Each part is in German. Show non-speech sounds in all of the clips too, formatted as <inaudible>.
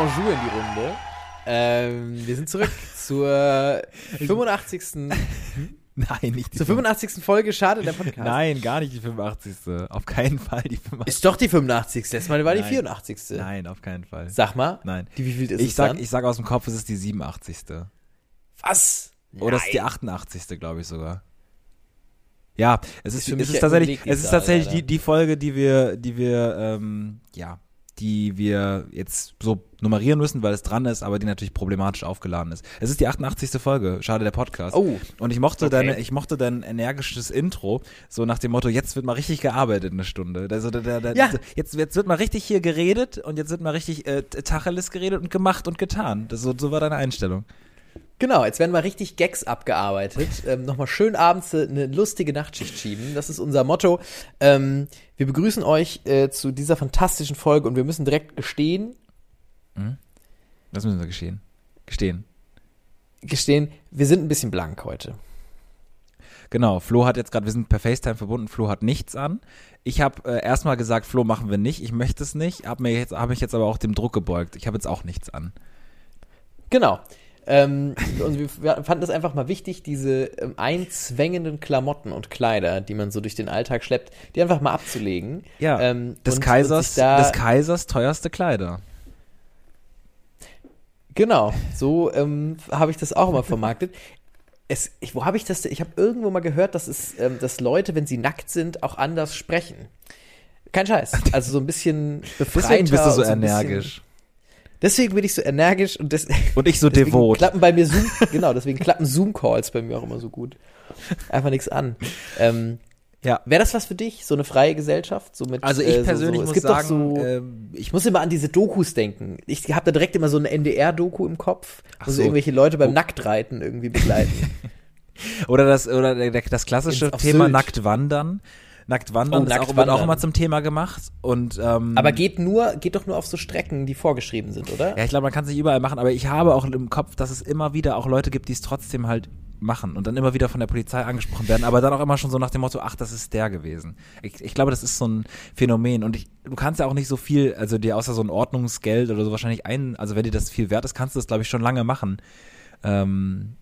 Bonjour in die Runde. Ähm, wir sind zurück <laughs> zur 85. <laughs> Nein, nicht die Zur 85. Folge Schade der Podcast. Nein, gar nicht die 85. Auf keinen Fall die 85. Ist doch die 85. Letztes Mal war die 84. Nein, auf keinen Fall. Sag mal. Nein. Die, wie viel ist ich es sag, dann? Ich sag aus dem Kopf, es ist die 87. Was? Oder es ist die 88. glaube ich sogar. Ja, es ist, ist es ist tatsächlich, es ist tatsächlich die, die Folge, die wir, die wir, ähm, ja, die wir jetzt so nummerieren müssen, weil es dran ist, aber die natürlich problematisch aufgeladen ist. Es ist die 88. Folge, schade der Podcast. Oh. Und ich mochte okay. deine, ich mochte dein energisches Intro, so nach dem Motto, jetzt wird mal richtig gearbeitet eine Stunde. Also da, da, da, ja. jetzt, jetzt wird mal richtig hier geredet und jetzt wird mal richtig äh, Tacheles geredet und gemacht und getan. Das, so, so war deine Einstellung. Genau, jetzt werden mal richtig Gags abgearbeitet. Ähm, Nochmal schön abends eine lustige Nachtschicht schieben. Das ist unser Motto. Ähm, wir begrüßen euch äh, zu dieser fantastischen Folge und wir müssen direkt gestehen. Hm? Was müssen wir gestehen? Gestehen. Gestehen, wir sind ein bisschen blank heute. Genau, Flo hat jetzt gerade, wir sind per FaceTime verbunden, Flo hat nichts an. Ich habe äh, erstmal gesagt, Flo machen wir nicht, ich möchte es nicht, habe mir jetzt habe ich jetzt aber auch dem Druck gebeugt. Ich habe jetzt auch nichts an. Genau. Ähm, und wir fanden es einfach mal wichtig, diese ähm, einzwängenden Klamotten und Kleider, die man so durch den Alltag schleppt, die einfach mal abzulegen. Ja, ähm, des, und, Kaisers, und da, des Kaisers teuerste Kleider. Genau, so ähm, habe ich das auch immer vermarktet. Es, ich, wo habe ich das? Ich habe irgendwo mal gehört, dass, es, ähm, dass Leute, wenn sie nackt sind, auch anders sprechen. Kein Scheiß. Also so ein bisschen befreiter. Deswegen bist du so, so energisch. Deswegen bin ich so energisch und, des, und ich so <laughs> devot. Klappen bei mir Zoom, genau, deswegen klappen Zoom-Calls bei mir auch immer so gut. Einfach nichts an. Ähm, ja. Wäre das was für dich, so eine freie Gesellschaft? So mit, also ich äh, persönlich so, so. muss sagen, so, äh, ich muss immer an diese Dokus denken. Ich habe da direkt immer so eine NDR-Doku im Kopf, wo so. so irgendwelche Leute beim oh. Nacktreiten irgendwie begleiten. <laughs> oder das oder das klassische Thema Sylt. nackt wandern. Nackt wandern, oh, nackt auch, wandern. wird auch immer zum Thema gemacht. Und, ähm, aber geht nur, geht doch nur auf so Strecken, die vorgeschrieben sind, oder? Ja, ich glaube, man kann es nicht überall machen, aber ich habe auch im Kopf, dass es immer wieder auch Leute gibt, die es trotzdem halt machen und dann immer wieder von der Polizei angesprochen werden, aber dann auch immer schon so nach dem Motto, ach, das ist der gewesen. Ich, ich glaube, das ist so ein Phänomen und ich, du kannst ja auch nicht so viel, also dir außer so ein Ordnungsgeld oder so wahrscheinlich ein, also wenn dir das viel wert ist, kannst du das, glaube ich, schon lange machen. Ähm,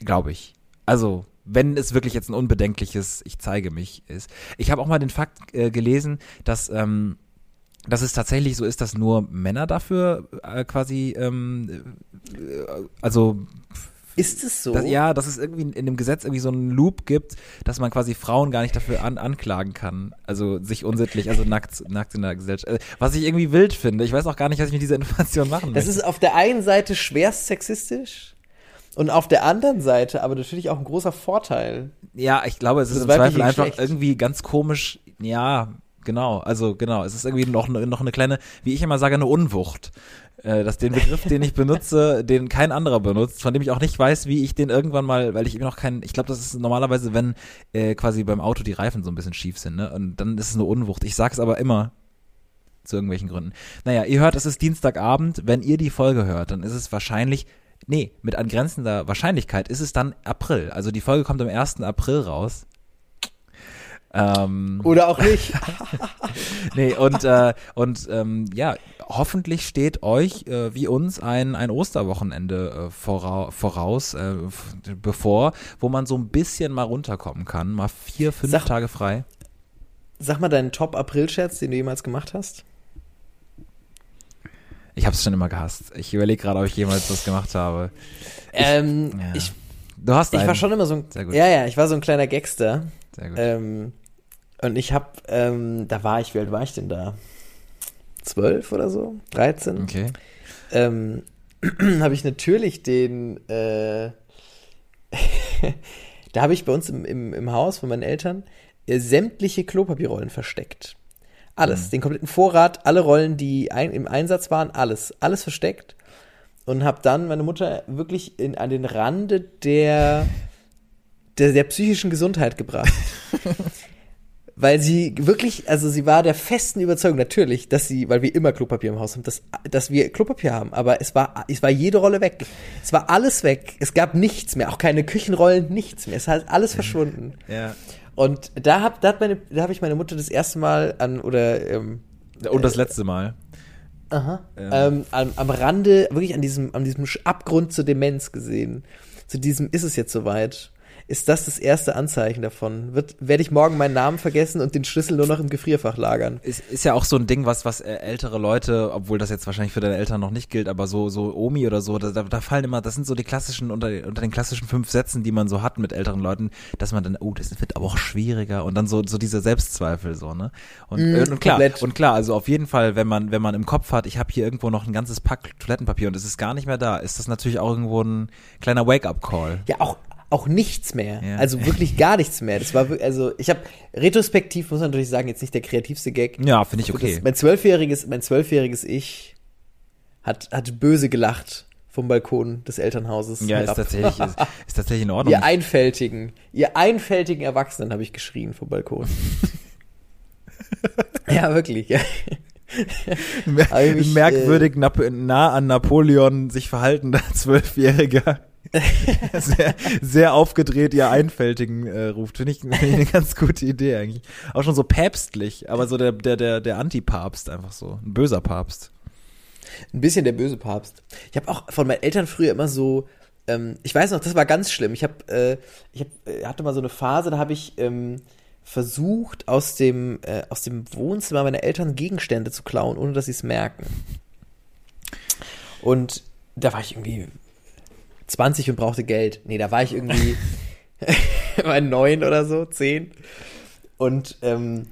glaube ich. Also, wenn es wirklich jetzt ein unbedenkliches Ich zeige mich ist. Ich habe auch mal den Fakt äh, gelesen, dass ähm, dass es tatsächlich so ist, dass nur Männer dafür äh, quasi ähm, äh, also ist es so? Dass, ja, dass es irgendwie in dem Gesetz irgendwie so einen Loop gibt, dass man quasi Frauen gar nicht dafür an, anklagen kann. Also sich unsittlich, also nackt, nackt in der Gesellschaft. Was ich irgendwie wild finde. Ich weiß auch gar nicht, was ich mit dieser Information machen Das möchte. ist auf der einen Seite schwerst sexistisch. Und auf der anderen Seite aber natürlich auch ein großer Vorteil. Ja, ich glaube, es ist im Zweifel einfach Geschlecht. irgendwie ganz komisch. Ja, genau. Also genau, es ist irgendwie noch, noch eine kleine, wie ich immer sage, eine Unwucht. Äh, dass den Begriff, den ich benutze, <laughs> den kein anderer benutzt, von dem ich auch nicht weiß, wie ich den irgendwann mal, weil ich eben noch keinen, ich glaube, das ist normalerweise, wenn äh, quasi beim Auto die Reifen so ein bisschen schief sind, ne? Und dann ist es eine Unwucht. Ich sag's aber immer zu irgendwelchen Gründen. Naja, ihr hört, es ist Dienstagabend. Wenn ihr die Folge hört, dann ist es wahrscheinlich, nee, mit angrenzender Wahrscheinlichkeit ist es dann April. Also die Folge kommt am 1. April raus. Ähm, Oder auch nicht. <laughs> nee, und, äh, und ähm, ja, hoffentlich steht euch äh, wie uns ein, ein Osterwochenende äh, vora voraus, äh, bevor, wo man so ein bisschen mal runterkommen kann. Mal vier, fünf Sag- Tage frei. Sag mal deinen Top-April-Scherz, den du jemals gemacht hast. Ich habe es schon immer gehasst. Ich überlege gerade, ob ich jemals was gemacht habe. ähm, ja. ich, Du hast ich einen. war schon immer so ein, Sehr gut. ja, ja, ich war so ein kleiner Gangster. Sehr gut. Ähm, und ich hab, ähm, da war ich, wie alt war ich denn da? Zwölf oder so? 13? okay. ähm, <clears throat> habe ich natürlich den, äh, <laughs> da habe ich bei uns im, im, im Haus von meinen Eltern äh, sämtliche Klopapierrollen versteckt. Alles, Mhm. den kompletten Vorrat, alle Rollen, die ein, im Einsatz waren, alles, alles versteckt. Und habe dann meine Mutter wirklich in, an den Rande der, der, der psychischen Gesundheit gebracht. <laughs> Weil sie wirklich, also sie war der festen Überzeugung natürlich, dass sie, weil wir immer Klopapier im Haus haben, dass, dass wir Klopapier haben, aber es war, es war jede Rolle weg. Es war alles weg. Es gab nichts mehr, auch keine Küchenrollen, nichts mehr. Es hat alles verschwunden. Ja. Und da hab, da hat meine, da habe ich meine Mutter das erste Mal an, oder, ähm, Und das letzte Mal. Aha. Ähm, am, am Rande, wirklich an diesem, an diesem Abgrund zur Demenz gesehen. Zu diesem ist es jetzt soweit. Ist das das erste Anzeichen davon? Wird, werde ich morgen meinen Namen vergessen und den Schlüssel nur noch im Gefrierfach lagern? Ist, ist ja auch so ein Ding, was, was äh, ältere Leute, obwohl das jetzt wahrscheinlich für deine Eltern noch nicht gilt, aber so, so Omi oder so, da, da fallen immer, das sind so die klassischen, unter, unter den klassischen fünf Sätzen, die man so hat mit älteren Leuten, dass man dann, oh, das wird aber auch schwieriger und dann so, so diese Selbstzweifel so, ne? Und, Mm, und klar, komplett. und klar, also auf jeden Fall, wenn man, wenn man im Kopf hat, ich habe hier irgendwo noch ein ganzes Pack Toilettenpapier und es ist gar nicht mehr da, ist das natürlich auch irgendwo ein kleiner Wake-up-Call. Ja, auch, auch nichts mehr. Ja. Also wirklich gar nichts mehr. Das war wirklich, also ich habe retrospektiv muss man natürlich sagen, jetzt nicht der kreativste Gag. Ja, finde ich okay. Das, mein zwölfjähriges, mein zwölfjähriges Ich hat, hat böse gelacht vom Balkon des Elternhauses. Ja, ist tatsächlich, ist, ist tatsächlich in Ordnung. Ihr einfältigen, ihr einfältigen Erwachsenen, habe ich geschrien vom Balkon. <laughs> ja, wirklich. Ja. Mer ich merkwürdig nap nah an Napoleon sich verhaltender <laughs> Zwölfjähriger. <laughs> sehr, sehr aufgedreht ihr Einfältigen äh, ruft. Finde ich, eine ganz gute Idee eigentlich. Auch schon so päpstlich, aber so der, der, der, der Antipapst einfach so. Ein böser Papst. Ein bisschen der böse Papst. Ich habe auch von meinen Eltern früher immer so, ähm, ich weiß noch, das war ganz schlimm. Ich habe, äh, ich hab, äh, hatte mal so eine Phase, da habe ich ähm, versucht, aus dem, äh, aus dem Wohnzimmer meiner Eltern Gegenstände zu klauen, ohne dass sie es merken. Und da war ich irgendwie 20 und brauchte Geld. Nee, da war ich irgendwie <laughs> war neun oder so, zehn. Und ähm,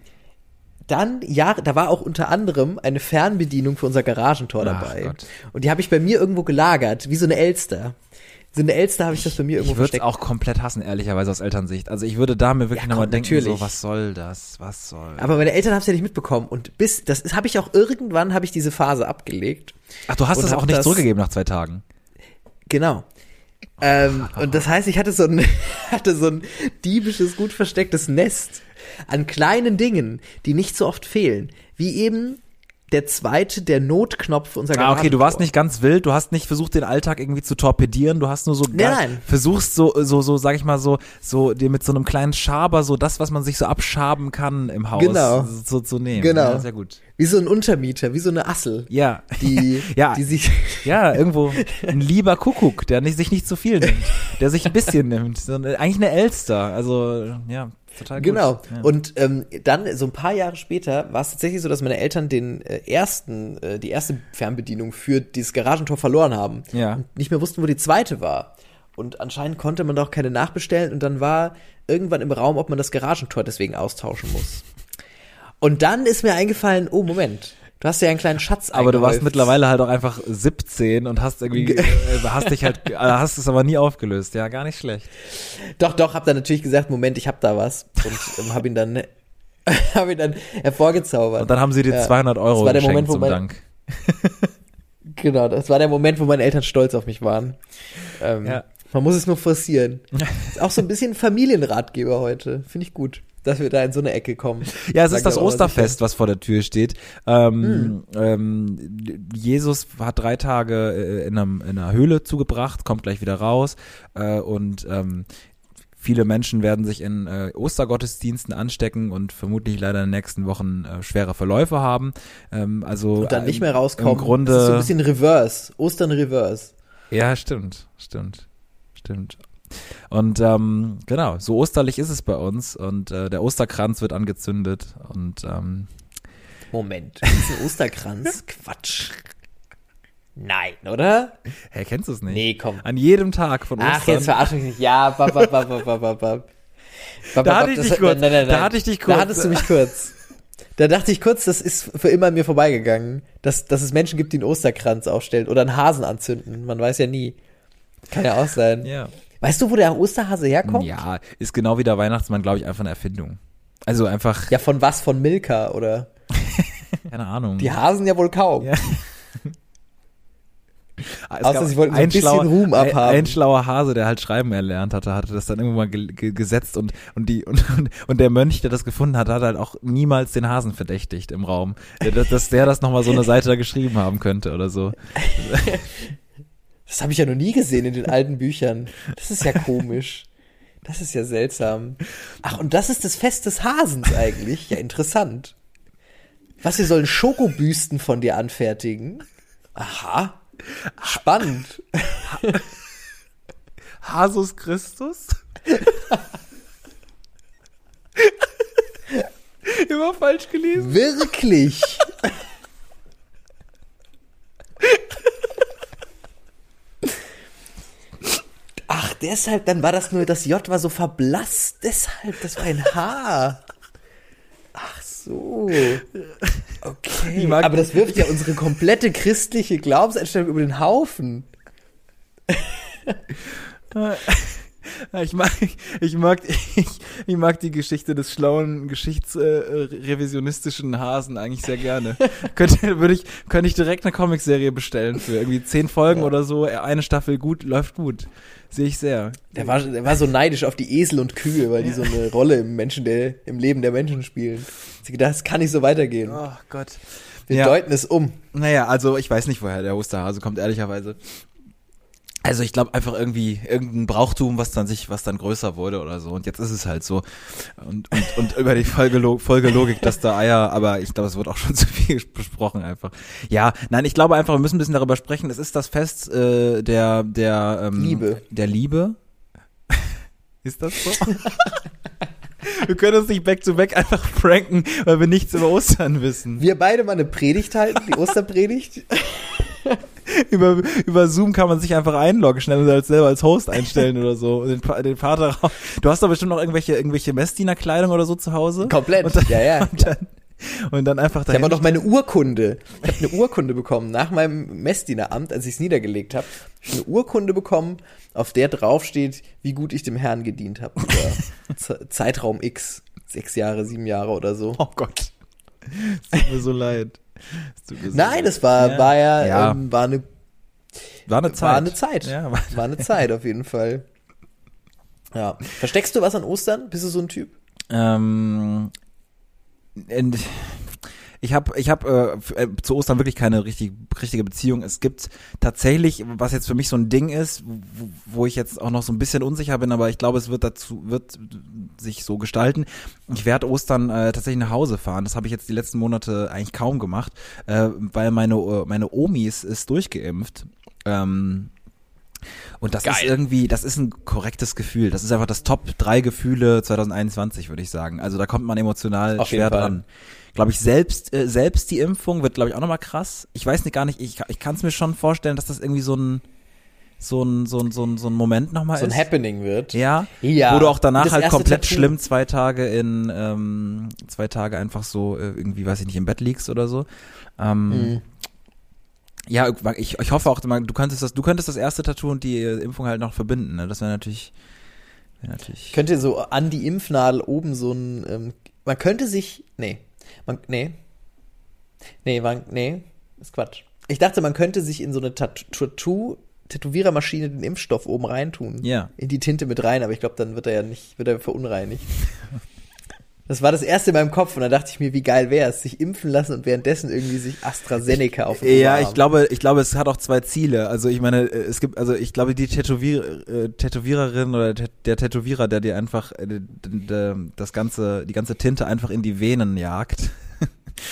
dann, ja, da war auch unter anderem eine Fernbedienung für unser Garagentor dabei. Gott. Und die habe ich bei mir irgendwo gelagert, wie so eine Elster. So eine Elster habe ich das bei mir irgendwo Ich würde es versteckt. auch komplett hassen, ehrlicherweise aus Elternsicht. Also ich würde da mir wirklich Ja, nochmal denken, natürlich. so, was soll das? Was soll. Aber meine Eltern haben es ja nicht mitbekommen. Und bis, das habe ich auch irgendwann, habe ich diese Phase abgelegt. Ach, du hast das auch nicht das- zurückgegeben nach zwei Tagen. Genau. Ähm, und das heißt, ich hatte so ein, <laughs> hatte so ein diebisches, gut verstecktes Nest an kleinen Dingen, die nicht so oft fehlen. Wie eben der zweite, der Notknopf für unser Ah, okay, du warst nicht ganz wild, du hast nicht versucht, den Alltag irgendwie zu torpedieren, du hast nur so Nein, nein. versuchst so, so, so, sag ich mal so, so dir mit so einem kleinen Schaber so das, was man sich so abschaben kann im Haus, Genau. so zu nehmen. Genau. Ja, sehr gut. Wie so ein Untermieter, wie so eine Assel, Ja. die, <laughs> Ja. die sich, <laughs> Ja, irgendwo ein lieber Kuckuck, der nicht, sich nicht zu viel nimmt, der sich ein bisschen nimmt. So, eine- eigentlich eine Elster, also ja, total gut. Genau. Ja. Und ähm, dann, so ein paar Jahre später, war es tatsächlich so, dass meine Eltern den äh, ersten, äh, die erste Fernbedienung für dieses Garagentor verloren haben. Ja. Und nicht mehr wussten, wo die zweite war. Und anscheinend konnte man doch keine nachbestellen und dann war irgendwann im Raum, ob man das Garagentor deswegen austauschen muss. Und dann ist mir eingefallen, oh Moment, du hast ja einen kleinen Schatz aber du warst eingehäuft. mitteilerweile halt auch einfach 17 und hast irgendwie, <laughs> äh, hast dich halt, äh, hast es aber nie aufgelöst. Ja, gar nicht schlecht. Doch, doch, hab dann natürlich gesagt, Moment, ich hab da was. Und ähm, hab ihn dann, <laughs> hab ihn dann hervorgezaubert. Und dann haben sie dir Ja. 200 Euro Das war der geschenkt Moment, wo zum mein- Dank. <laughs> Genau, das war der Moment, wo meine Eltern stolz auf mich waren. Ähm, Ja. Man muss es nur forcieren. Ist auch so ein bisschen Familienratgeber heute. Finde ich gut, dass wir da in so eine Ecke kommen. Ja, es Sag ist das Osterfest, was vor der Tür steht. Ähm, Hm. ähm, Jesus hat drei Tage äh, in, einem, in einer Höhle zugebracht, kommt gleich wieder raus äh, und ähm, viele Menschen werden sich in äh, Ostergottesdiensten anstecken und vermutlich leider in den nächsten Wochen äh, schwere Verläufe haben. Ähm, also Und dann nicht mehr ähm, rauskommen. Im Grunde, das ist so ein bisschen Reverse. Ostern Reverse. ja, stimmt, stimmt, stimmt. Und ähm, genau, so osterlich ist es bei uns und äh, der Osterkranz wird angezündet und ähm, Moment, ist ein Osterkranz? <laughs> Quatsch. Nein, oder? Hä, kennst du es nicht? Nee, komm. An jedem Tag von Ostern. Ach, jetzt verarsch mich nicht. Ja, bab, bab, bab, bab, bab, bab, bab. Da hatte ich dich kurz. Nein, nein, Da nein. hatte ich dich Da kurz. hattest du mich kurz. Da dachte ich kurz, das ist für immer an mir vorbeigegangen, dass, dass es Menschen gibt, die einen Osterkranz aufstellen oder einen Hasen anzünden. Man weiß ja nie. Kann ja auch sein. ja. Weißt du, wo der Osterhase herkommt? ja, ist genau wie der Weihnachtsmann, glaube ich, einfach eine Erfindung. Also einfach, Ja, von was? Von Milka oder? <laughs> keine Ahnung. Die Hasen ja wohl kaum. Ja. <laughs> Außer sie wollten so ein bisschen schlauer, Ruhm ein, abhaben. ein schlauer Hase, der halt schreiben erlernt hatte, hatte das dann irgendwann mal ge ge gesetzt und, und, die, und, und, der Mönch, der das gefunden hat, hat halt auch niemals den Hasen verdächtigt im Raum. Dass, dass der das nochmal so eine Seite da geschrieben haben könnte oder so. <laughs> Das habe ich ja noch nie gesehen in den alten Büchern. Das ist ja komisch. Das ist ja seltsam. Ach, und das ist das Fest des Hasens eigentlich. Ja, interessant. Was, wir sollen Schokobüsten von dir anfertigen? Aha. Spannend. Hasus Christus? <laughs> Immer falsch gelesen. Wirklich? Ach, deshalb, dann war das nur, das J war so verblasst, deshalb, das war ein H. Ach so. Okay. Aber das wirft ja unsere komplette christliche Glaubenseinstellung über den Haufen. <laughs> Ja, Ich mag, ich mag, ich, ich mag die Geschichte des schlauen, geschichtsrevisionistischen Hasen eigentlich sehr gerne. könnte, würde ich, könnte ich direkt eine Comicserie bestellen für irgendwie zehn Folgen oder so. Eine Staffel gut, läuft gut. Sehe ich sehr. Der war, der war so neidisch auf die Esel und Kühe, weil die so eine <laughs> Rolle im Menschen, der, im Leben der Menschen spielen. Sie gedacht, das kann nicht so weitergehen. Oh Gott. Wir Ja. deuten es um. Naja, also ich weiß nicht, woher der Osterhase kommt, ehrlicherweise. Also ich glaube einfach irgendwie irgendein Brauchtum, was dann sich, was dann größer wurde oder so. Und jetzt ist es halt so. Und, und, und über die Folgelo Folgelogik, dass da Eier, aber ich glaube, es wird auch schon <laughs> zu viel besprochen einfach. Ja, nein, ich glaube einfach, wir müssen ein bisschen darüber sprechen. Es ist das Fest äh, der, der ähm, Liebe. Der Liebe. <laughs> ist das so? <laughs> wir können uns nicht back to back einfach pranken, weil wir nichts über Ostern wissen. Wir beide mal eine Predigt halten, die Osterpredigt. <laughs> über, über Zoom kann man sich einfach einloggen, schnell als selber als Host einstellen oder so. Den, den Vater. Du hast doch bestimmt noch irgendwelche, irgendwelche Messdienerkleidung oder so zu Hause. Komplett. Und dann, ja, ja. <laughs> und dann, und dann einfach Ich habe noch meine Urkunde. Ich habe eine Urkunde bekommen nach meinem Messdieneramt, als ich es niedergelegt habe. Ich habe eine Urkunde bekommen, auf der draufsteht, wie gut ich dem Herrn gedient habe. <laughs> Zeitraum X. Sechs Jahre, sieben Jahre oder so. oh Gott. Es tut mir so leid. Es Nein, das war, Ja. war ja, Ja. Ähm, war eine, war eine Zeit. war eine Zeit. Ja, war, War eine Zeit auf jeden Fall. Ja. Versteckst du was an Ostern? Bist du so ein Typ? Ähm, ich habe ich hab, äh, äh, zu Ostern wirklich keine richtig, richtige Beziehung. Es gibt tatsächlich, was jetzt für mich so ein Ding ist, wo, wo ich jetzt auch noch so ein bisschen unsicher bin, aber ich glaube, es wird dazu, wird sich so gestalten. Ich werde Ostern äh, tatsächlich nach Hause fahren. Das habe ich jetzt die letzten Monate eigentlich kaum gemacht, äh, weil meine, äh, meine Omi ist, ist durchgeimpft. Ähm, und das ist Geil. irgendwie, das ist ein korrektes Gefühl. Das ist einfach das Top 3 Gefühle 2021, würde ich sagen. Also da kommt man emotional Auf schwer dran. Glaube ich, selbst, äh, selbst die Impfung wird, glaube ich, auch nochmal krass. Ich weiß nicht gar nicht, ich, ich kann es mir schon vorstellen, dass das irgendwie so ein, so ein, so ein, so ein, so ein Moment nochmal So ein ist. Happening wird. Ja, Ja. wo du auch danach halt komplett Tattoo- schlimm zwei Tage in, ähm, zwei Tage einfach so, äh, irgendwie, weiß ich nicht, im Bett liegst oder so. Ähm, Mhm. ja, ich, ich hoffe auch, du könntest das, du könntest das erste Tattoo und die äh, Impfung halt noch verbinden. Ne? Das wäre natürlich, wäre natürlich. Könnte so an die Impfnadel oben so ein, ähm, man könnte sich, nee, man, nee, nee, man, nee, ist Quatsch. Ich dachte, man könnte sich in so eine Tat- Tattoo, Tätowierermaschine den Impfstoff oben reintun. Ja. In die Tinte mit rein, aber ich glaube, dann wird er ja nicht, wird er verunreinigt. <laughs> Das war das erste in meinem Kopf und da dachte ich mir, wie geil wäre es, sich impfen lassen und währenddessen irgendwie sich AstraZeneca auf den Ja, ich glaube, ich glaube, es hat auch zwei Ziele. Also ich meine, äh, es gibt, also ich glaube, die Tätowier, äh, Tätowiererin oder der, Tätowierer, der dir einfach äh, das ganze, die ganze Tinte einfach in die Venen jagt,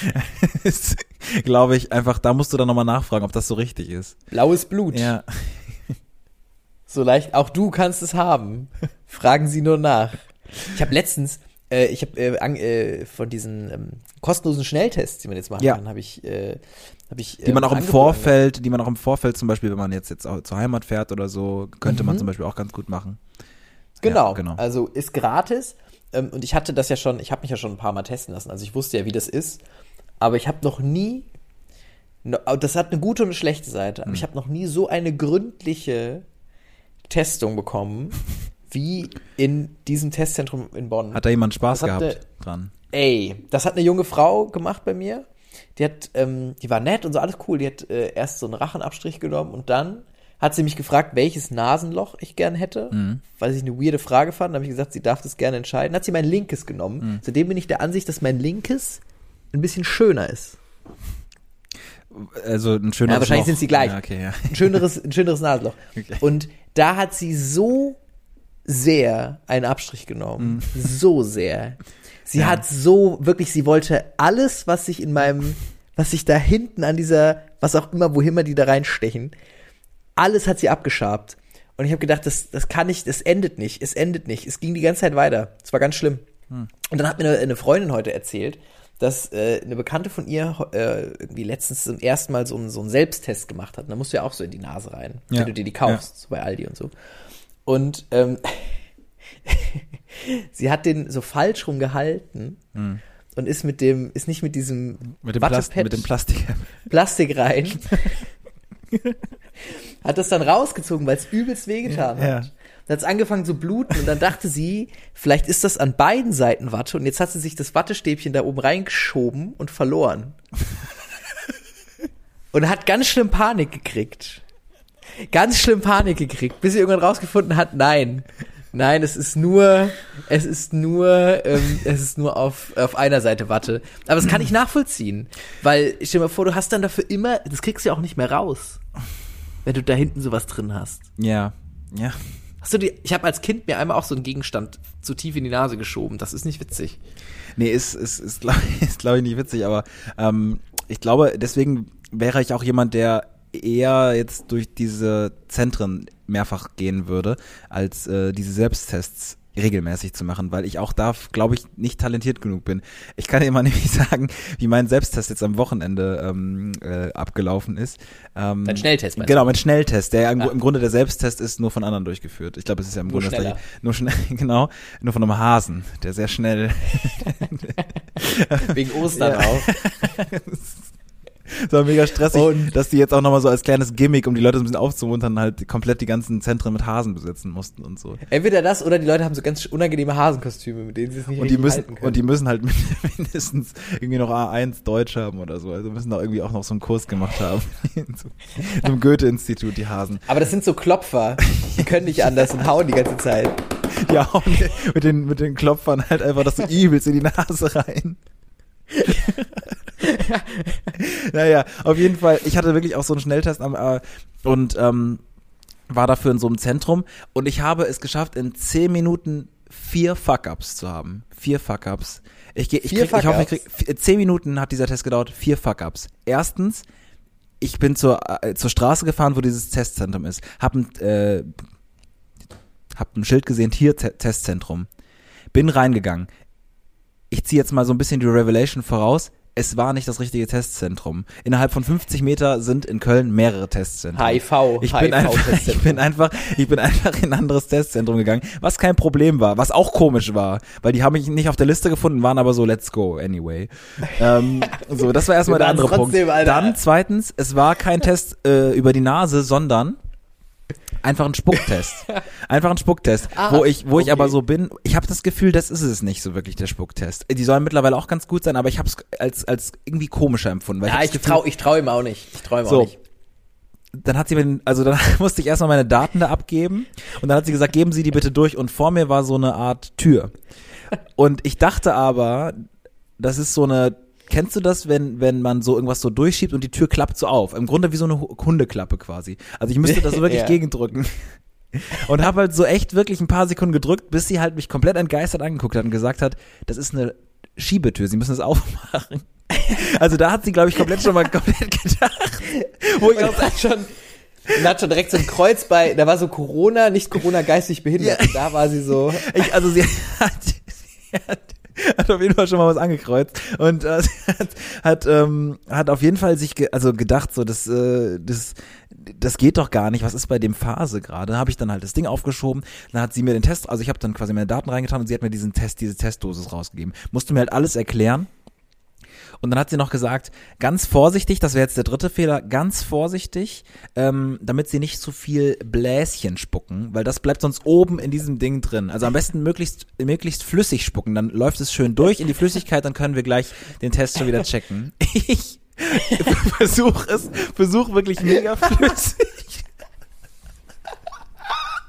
<laughs> ist, glaube ich, einfach, da musst du dann nochmal nachfragen, ob das so richtig ist. Blaues Blut. Ja. So leicht, auch du kannst es haben. Fragen Sie nur nach. Ich habe letztens, äh, ich habe äh, äh, von diesen ähm, kostenlosen Schnelltests, die man jetzt machen Ja. kann, habe ich, äh, habe ich, Die man ähm, auch im Vorfeld, die man auch im Vorfeld zum Beispiel, wenn man jetzt, jetzt auch zur Heimat fährt oder so, könnte man Mhm. zum Beispiel auch ganz gut machen. Genau, Ja, genau. also ist gratis. Ähm, und ich hatte das ja schon, ich habe mich ja schon ein paar Mal testen lassen, also ich wusste ja, wie das ist. Aber ich habe noch nie, no, das hat eine gute und eine schlechte Seite, aber ich habe noch nie so eine gründliche Testung bekommen, wie in diesem Testzentrum in Bonn. Hat da jemand Spaß gehabt dran? Ey, das hat eine junge Frau gemacht bei mir. Die hat, ähm, die war nett und so alles cool. Die hat äh, erst so einen Rachenabstrich genommen und dann hat sie mich gefragt, welches Nasenloch ich gern hätte, Mhm. weil ich eine weirde Frage fand. Dann habe ich gesagt, sie darf das gerne entscheiden. Dann hat sie mein linkes genommen. Mhm. Seitdem bin ich der Ansicht, dass mein linkes ein bisschen schöner ist. Also ein schöner Ja, wahrscheinlich sind sie gleich. Ja, okay, ja. Ein schöneres, ein schöneres Nasenloch. <laughs> Okay. Und da hat sie so sehr einen Abstrich genommen. So sehr. Sie hat so, wirklich, sie wollte alles, was sich in meinem, was sich da hinten an dieser, was auch immer, wohin wir die da reinstechen, alles hat sie abgeschabt. Und ich habe gedacht, das, das kann nicht, das endet nicht, es endet nicht. Es ging die ganze Zeit weiter. Es war ganz schlimm. Und dann hat mir eine, eine Freundin heute erzählt, dass äh, eine Bekannte von ihr äh, irgendwie letztens zum ersten Mal so einen, so einen Selbsttest gemacht hat. Und da musst du ja auch so in die Nase rein, Ja. wenn du dir die kaufst, so bei Aldi und so. Und ähm, <laughs> sie hat den so falsch rum gehalten und ist mit dem, ist nicht mit diesem. Mit dem, Plast Wattepad mit dem Plastik. <laughs> Plastik rein. hat das dann rausgezogen, weil es übelst wehgetan Ja. hat. Dann hat es angefangen zu bluten und dann dachte sie, vielleicht ist das an beiden Seiten Watte und jetzt hat sie sich das Wattestäbchen da oben reingeschoben und verloren. <laughs> und hat ganz schlimm Panik gekriegt. Ganz schlimm Panik gekriegt, bis sie irgendwann rausgefunden hat, nein. Nein, es ist nur, es ist nur, ähm, es ist nur auf, auf einer Seite Watte. Aber das kann ich nachvollziehen. Weil, stell dir mal vor, du hast dann dafür immer, das kriegst du ja auch nicht mehr raus. Wenn du da hinten sowas drin hast. Ja, ja. Hast du die, ich habe als Kind mir einmal auch so einen Gegenstand zu tief in die Nase geschoben. Das ist nicht witzig. Nee, ist, ist, ist, glaube <laughs> ist, glaub ich, nicht witzig, aber ähm, ich glaube, deswegen wäre ich auch jemand, der eher jetzt durch diese Zentren mehrfach gehen würde, als äh, diese Selbsttests regelmäßig zu machen, weil ich auch da, glaube ich, nicht talentiert genug bin. Ich kann <laughs> dir mal nämlich sagen, wie mein Selbsttest jetzt am Wochenende ähm, äh, abgelaufen ist. Ähm, Dein Schnelltest, meinst Genau, mein Schnelltest, der im, Ah. im Grunde der Selbsttest ist nur von anderen durchgeführt. Ich glaube, es ist ja im Nur Grunde schneller. Nur schnell, <laughs> genau, nur von einem Hasen, der sehr schnell <laughs> Wegen Ostern auch. Das <laughs> war mega stressig, Und- dass die jetzt auch nochmal so als kleines Gimmick, um die Leute so ein bisschen aufzumuntern, halt komplett die ganzen Zentren mit Hasen besetzen mussten und so. Entweder das oder die Leute haben so ganz unangenehme Hasenkostüme, mit denen sie es nicht Und die müssen, halten können. und die müssen halt <laughs> mindestens irgendwie noch A1 Deutsch haben oder so. Also müssen da irgendwie auch noch so einen Kurs gemacht haben. <laughs> Einem Goethe-Institut, die Hasen. Aber das sind so Klopfer. Die können nicht anders und hauen die ganze Zeit. Die hauen mit den, mit den Klopfern halt einfach das so übelst in die Nase rein. <laughs> naja, auf jeden Fall, ich hatte wirklich auch so einen Schnelltest am, äh, und ähm, war dafür in so einem Zentrum und ich habe es geschafft, in zehn Minuten vier Fuck-Ups zu haben. Vier Fuck-Ups. Ich, ich, krieg, ich hoffe, ich krieg, zehn Minuten hat dieser Test gedauert, vier Fuck-Ups. Erstens, ich bin zur, äh, zur Straße gefahren, wo dieses Testzentrum ist. Hab ein, äh, hab ein Schild gesehen, hier Te Testzentrum. Bin reingegangen. Ich ziehe jetzt mal so ein bisschen die Revelation voraus. Es war nicht das richtige Testzentrum. Innerhalb von 50 Meter sind in Köln mehrere Testzentren. HIV, Ich bin, einfach, ich bin einfach, ich bin einfach in ein anderes Testzentrum gegangen, was kein Problem war, was auch komisch war, weil die haben mich nicht auf der Liste gefunden, waren aber so, let's go, anyway. ähm, so, das war erstmal der andere trotzdem, Punkt. Alter. Dann zweitens, es war kein Test äh, über die Nase, sondern einfach ein Spucktest. <laughs> Einfach ein Spucktest, Ah, wo ich, wo ich okay. aber so bin, ich habe das Gefühl, das ist es nicht so wirklich der Spucktest. Die sollen mittlerweile auch ganz gut sein, aber ich habe es als als irgendwie komischer empfunden, weil Ja, ich das Gefühl- trau, ich trau ihm auch nicht. Ich trau ihm So. auch nicht. dann hat sie mir, also dann <laughs> musste ich erstmal meine Daten da abgeben und dann hat sie gesagt, geben Sie die bitte durch und vor mir war so eine Art Tür. Und ich dachte aber, das ist so eine, kennst du das, wenn, wenn man so irgendwas so durchschiebt und die Tür klappt so auf? Im Grunde wie so eine Hu- Hundeklappe quasi. Also ich müsste da so wirklich <laughs> Ja. gegendrücken. Und habe halt so echt wirklich ein paar Sekunden gedrückt, bis sie halt mich komplett entgeistert angeguckt hat und gesagt hat, das ist eine Schiebetür, Sie müssen es <laughs> aufmachen. Also da hat sie, glaube ich, komplett schon mal komplett gedacht. Wo ich auch schon, und hat schon direkt so ein Kreuz bei, da war so Corona, nicht Corona geistig behindert. Ja. Und da war sie so, Ich, also sie hat, sie hat, <laughs> hat auf jeden Fall schon mal was angekreuzt und äh, <laughs> hat, hat, ähm, hat auf jeden Fall sich ge also gedacht, so das, äh, das, das geht doch gar nicht. Was ist bei dem Phase gerade? Habe ich dann halt das Ding aufgeschoben. Dann hat sie mir den Test, also ich habe dann quasi meine Daten reingetan und sie hat mir diesen Test, diese Testdosis rausgegeben. Musste mir halt alles erklären. Und dann hat sie noch gesagt, ganz vorsichtig, das wäre jetzt der dritte Fehler, ganz vorsichtig, ähm, damit sie nicht zu viel Bläschen spucken, weil das bleibt sonst oben in diesem Ding drin. Also am besten möglichst, möglichst flüssig spucken, dann läuft es schön durch in die Flüssigkeit, dann können wir gleich den Test schon wieder checken. <laughs> Ich versuche es, versuche wirklich mega flüssig.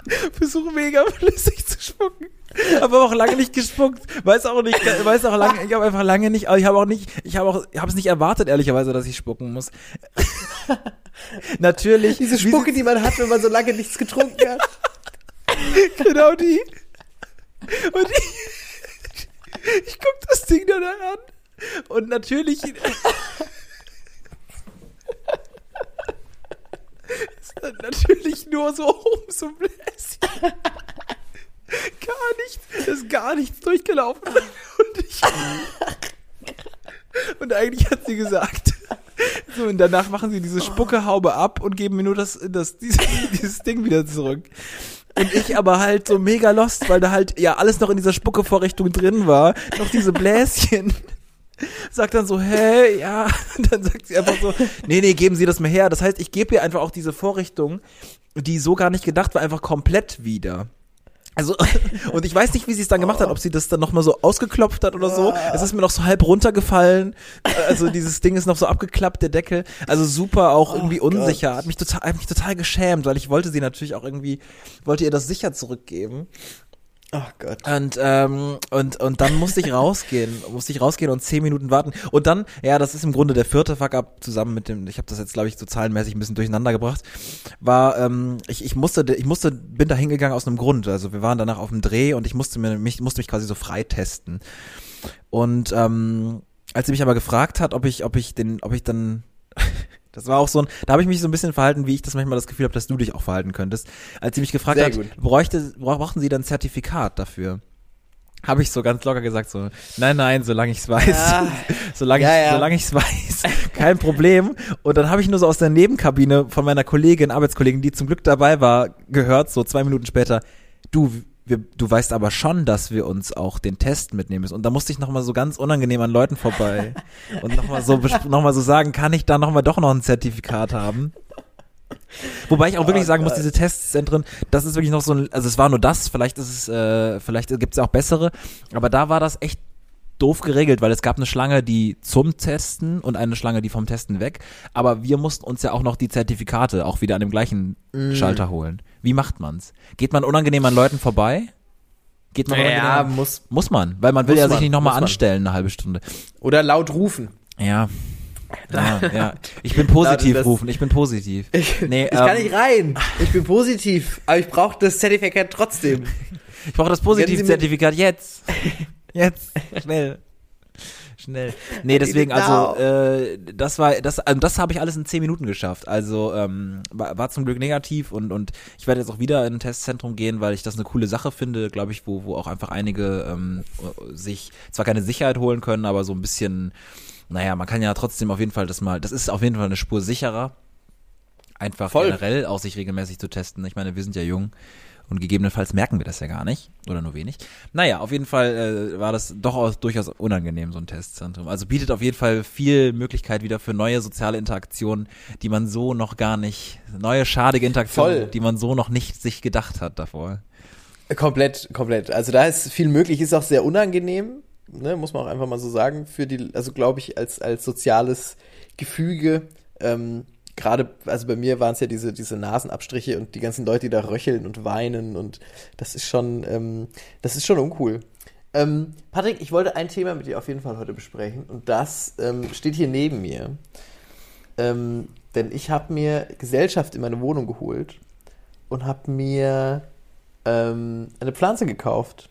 <laughs> Versuche mega flüssig zu spucken. <laughs> Habe auch lange nicht gespuckt. Weiß auch nicht, weiß auch lange, ich habe einfach lange nicht, ich habe auch nicht, ich habe auch, ich habe es nicht erwartet, ehrlicherweise, dass ich spucken muss. <laughs> Natürlich. diese Spucke, die <laughs> man hat, wenn man so lange nichts getrunken hat. genau die. Und ich, ich guck das Ding dann an. Und natürlich. ist dann natürlich nur so oben so Bläschen. Gar nichts, ist gar nichts durchgelaufen. Und ich. Und eigentlich hat sie gesagt. So, und danach machen sie diese Spuckehaube ab und geben mir nur das, das, dieses, <laughs> dieses Ding wieder zurück. Und ich aber halt so mega lost, weil da halt ja alles noch in dieser Spuckevorrichtung drin war. Noch diese Bläschen. Sagt dann so, hä, ja. Und dann sagt sie einfach so, nee, nee, geben Sie das mal her. Das heißt, ich gebe ihr einfach auch diese Vorrichtung, die so gar nicht gedacht war, einfach komplett wieder. Also, <laughs> und ich weiß nicht, wie sie es dann gemacht hat, ob sie das dann nochmal so ausgeklopft hat oder so. Es ist mir noch so halb runtergefallen. Also dieses Ding ist noch so abgeklappt, der Deckel. Also super auch irgendwie Oh unsicher. Gott. Hat mich total, hat mich total geschämt, weil ich wollte sie natürlich auch irgendwie, wollte ihr das sicher zurückgeben. Oh Gott. Und, ähm, und, und dann musste ich rausgehen, <laughs> musste ich rausgehen und zehn Minuten warten. Und dann, ja, das ist im Grunde der vierte Fuck-up zusammen mit dem, ich habe das jetzt, glaube ich, so zahlenmäßig ein bisschen durcheinander gebracht, war, ähm, ich, ich musste, ich musste, bin da hingegangen aus einem Grund. Also wir waren danach auf dem Dreh und ich musste mir, mich, musste mich quasi so freitesten. Und ähm, als sie mich aber gefragt hat, ob ich, ob ich den, ob ich dann <laughs> das war auch so ein, da habe ich mich so ein bisschen verhalten, wie ich das manchmal das Gefühl habe, dass du dich auch verhalten könntest. Als sie mich gefragt Sehr hat, gut. bräuchte, bra- brauchten sie dann ein Zertifikat dafür? Habe ich so ganz locker gesagt, so, nein, nein, solange ich's weiß, Ja. <laughs> solange Ja, ich, ja. solange ich's weiß, <laughs> kein Problem. Und dann habe ich nur so aus der Nebenkabine von meiner Kollegin, Arbeitskollegin, die zum Glück dabei war, gehört, so zwei Minuten später, du, wir, du weißt aber schon, dass wir uns auch den Test mitnehmen müssen. Und da musste ich nochmal so ganz unangenehm an Leuten vorbei <laughs> und nochmal so, noch mal so sagen, kann ich da nochmal doch noch ein Zertifikat haben? Wobei ich auch wirklich Oh sagen muss, diese Testzentren, das ist wirklich noch so ein, also es war nur das, vielleicht ist es, äh, vielleicht gibt's ja auch bessere, aber da war das echt doof geregelt, weil es gab eine Schlange, die zum Testen und eine Schlange, die vom Testen weg, aber wir mussten uns ja auch noch die Zertifikate auch wieder an dem gleichen Mm. Schalter holen. Wie macht man's? Geht man unangenehm an Leuten vorbei? Geht man Ja, unangenehm? muss. Muss man, weil man will ja sich man, nicht nochmal anstellen eine halbe Stunde. Oder laut rufen. Ja. <laughs> Ja, ja. Ich bin positiv das- rufen, ich bin positiv. Ich, Nee, ich kann ähm, nicht rein. Ich bin positiv, aber ich brauche das Zertifikat trotzdem. Ich brauche das Positivzertifikat jetzt. <laughs> Jetzt. Schnell. Schnell. <laughs> Nee, deswegen, also, äh, das war, das, also das habe ich alles in zehn Minuten geschafft. Also, ähm, war, war zum Glück negativ und, und ich werde jetzt auch wieder in ein Testzentrum gehen, weil ich das eine coole Sache finde, glaube ich, wo, wo auch einfach einige ähm, sich zwar keine Sicherheit holen können, aber so ein bisschen, naja, man kann ja trotzdem auf jeden Fall das mal, das ist auf jeden Fall eine Spur sicherer. Einfach Voll. generell auch sich regelmäßig zu testen. Ich meine, wir sind ja jung und gegebenenfalls merken wir das ja gar nicht oder nur wenig. Naja, auf jeden Fall äh, war das doch auch durchaus unangenehm, so ein Testzentrum. Also bietet auf jeden Fall viel Möglichkeit wieder für neue soziale Interaktionen, die man so noch gar nicht, neue schadige Interaktionen, Voll. die man so noch nicht sich gedacht hat davor. Komplett, komplett. Also da ist viel möglich, ist auch sehr unangenehm, ne, muss man auch einfach mal so sagen, für die, also glaube ich, als, als soziales Gefüge, ähm, gerade, also bei mir waren es ja diese, diese Nasenabstriche und die ganzen Leute, die da röcheln und weinen und das ist schon, ähm, das ist schon uncool. Ähm, Patrick, ich wollte ein Thema mit dir auf jeden Fall heute besprechen und das ähm, steht hier neben mir. Ähm, denn ich habe mir Gesellschaft in meine Wohnung geholt und habe mir ähm, eine Pflanze gekauft.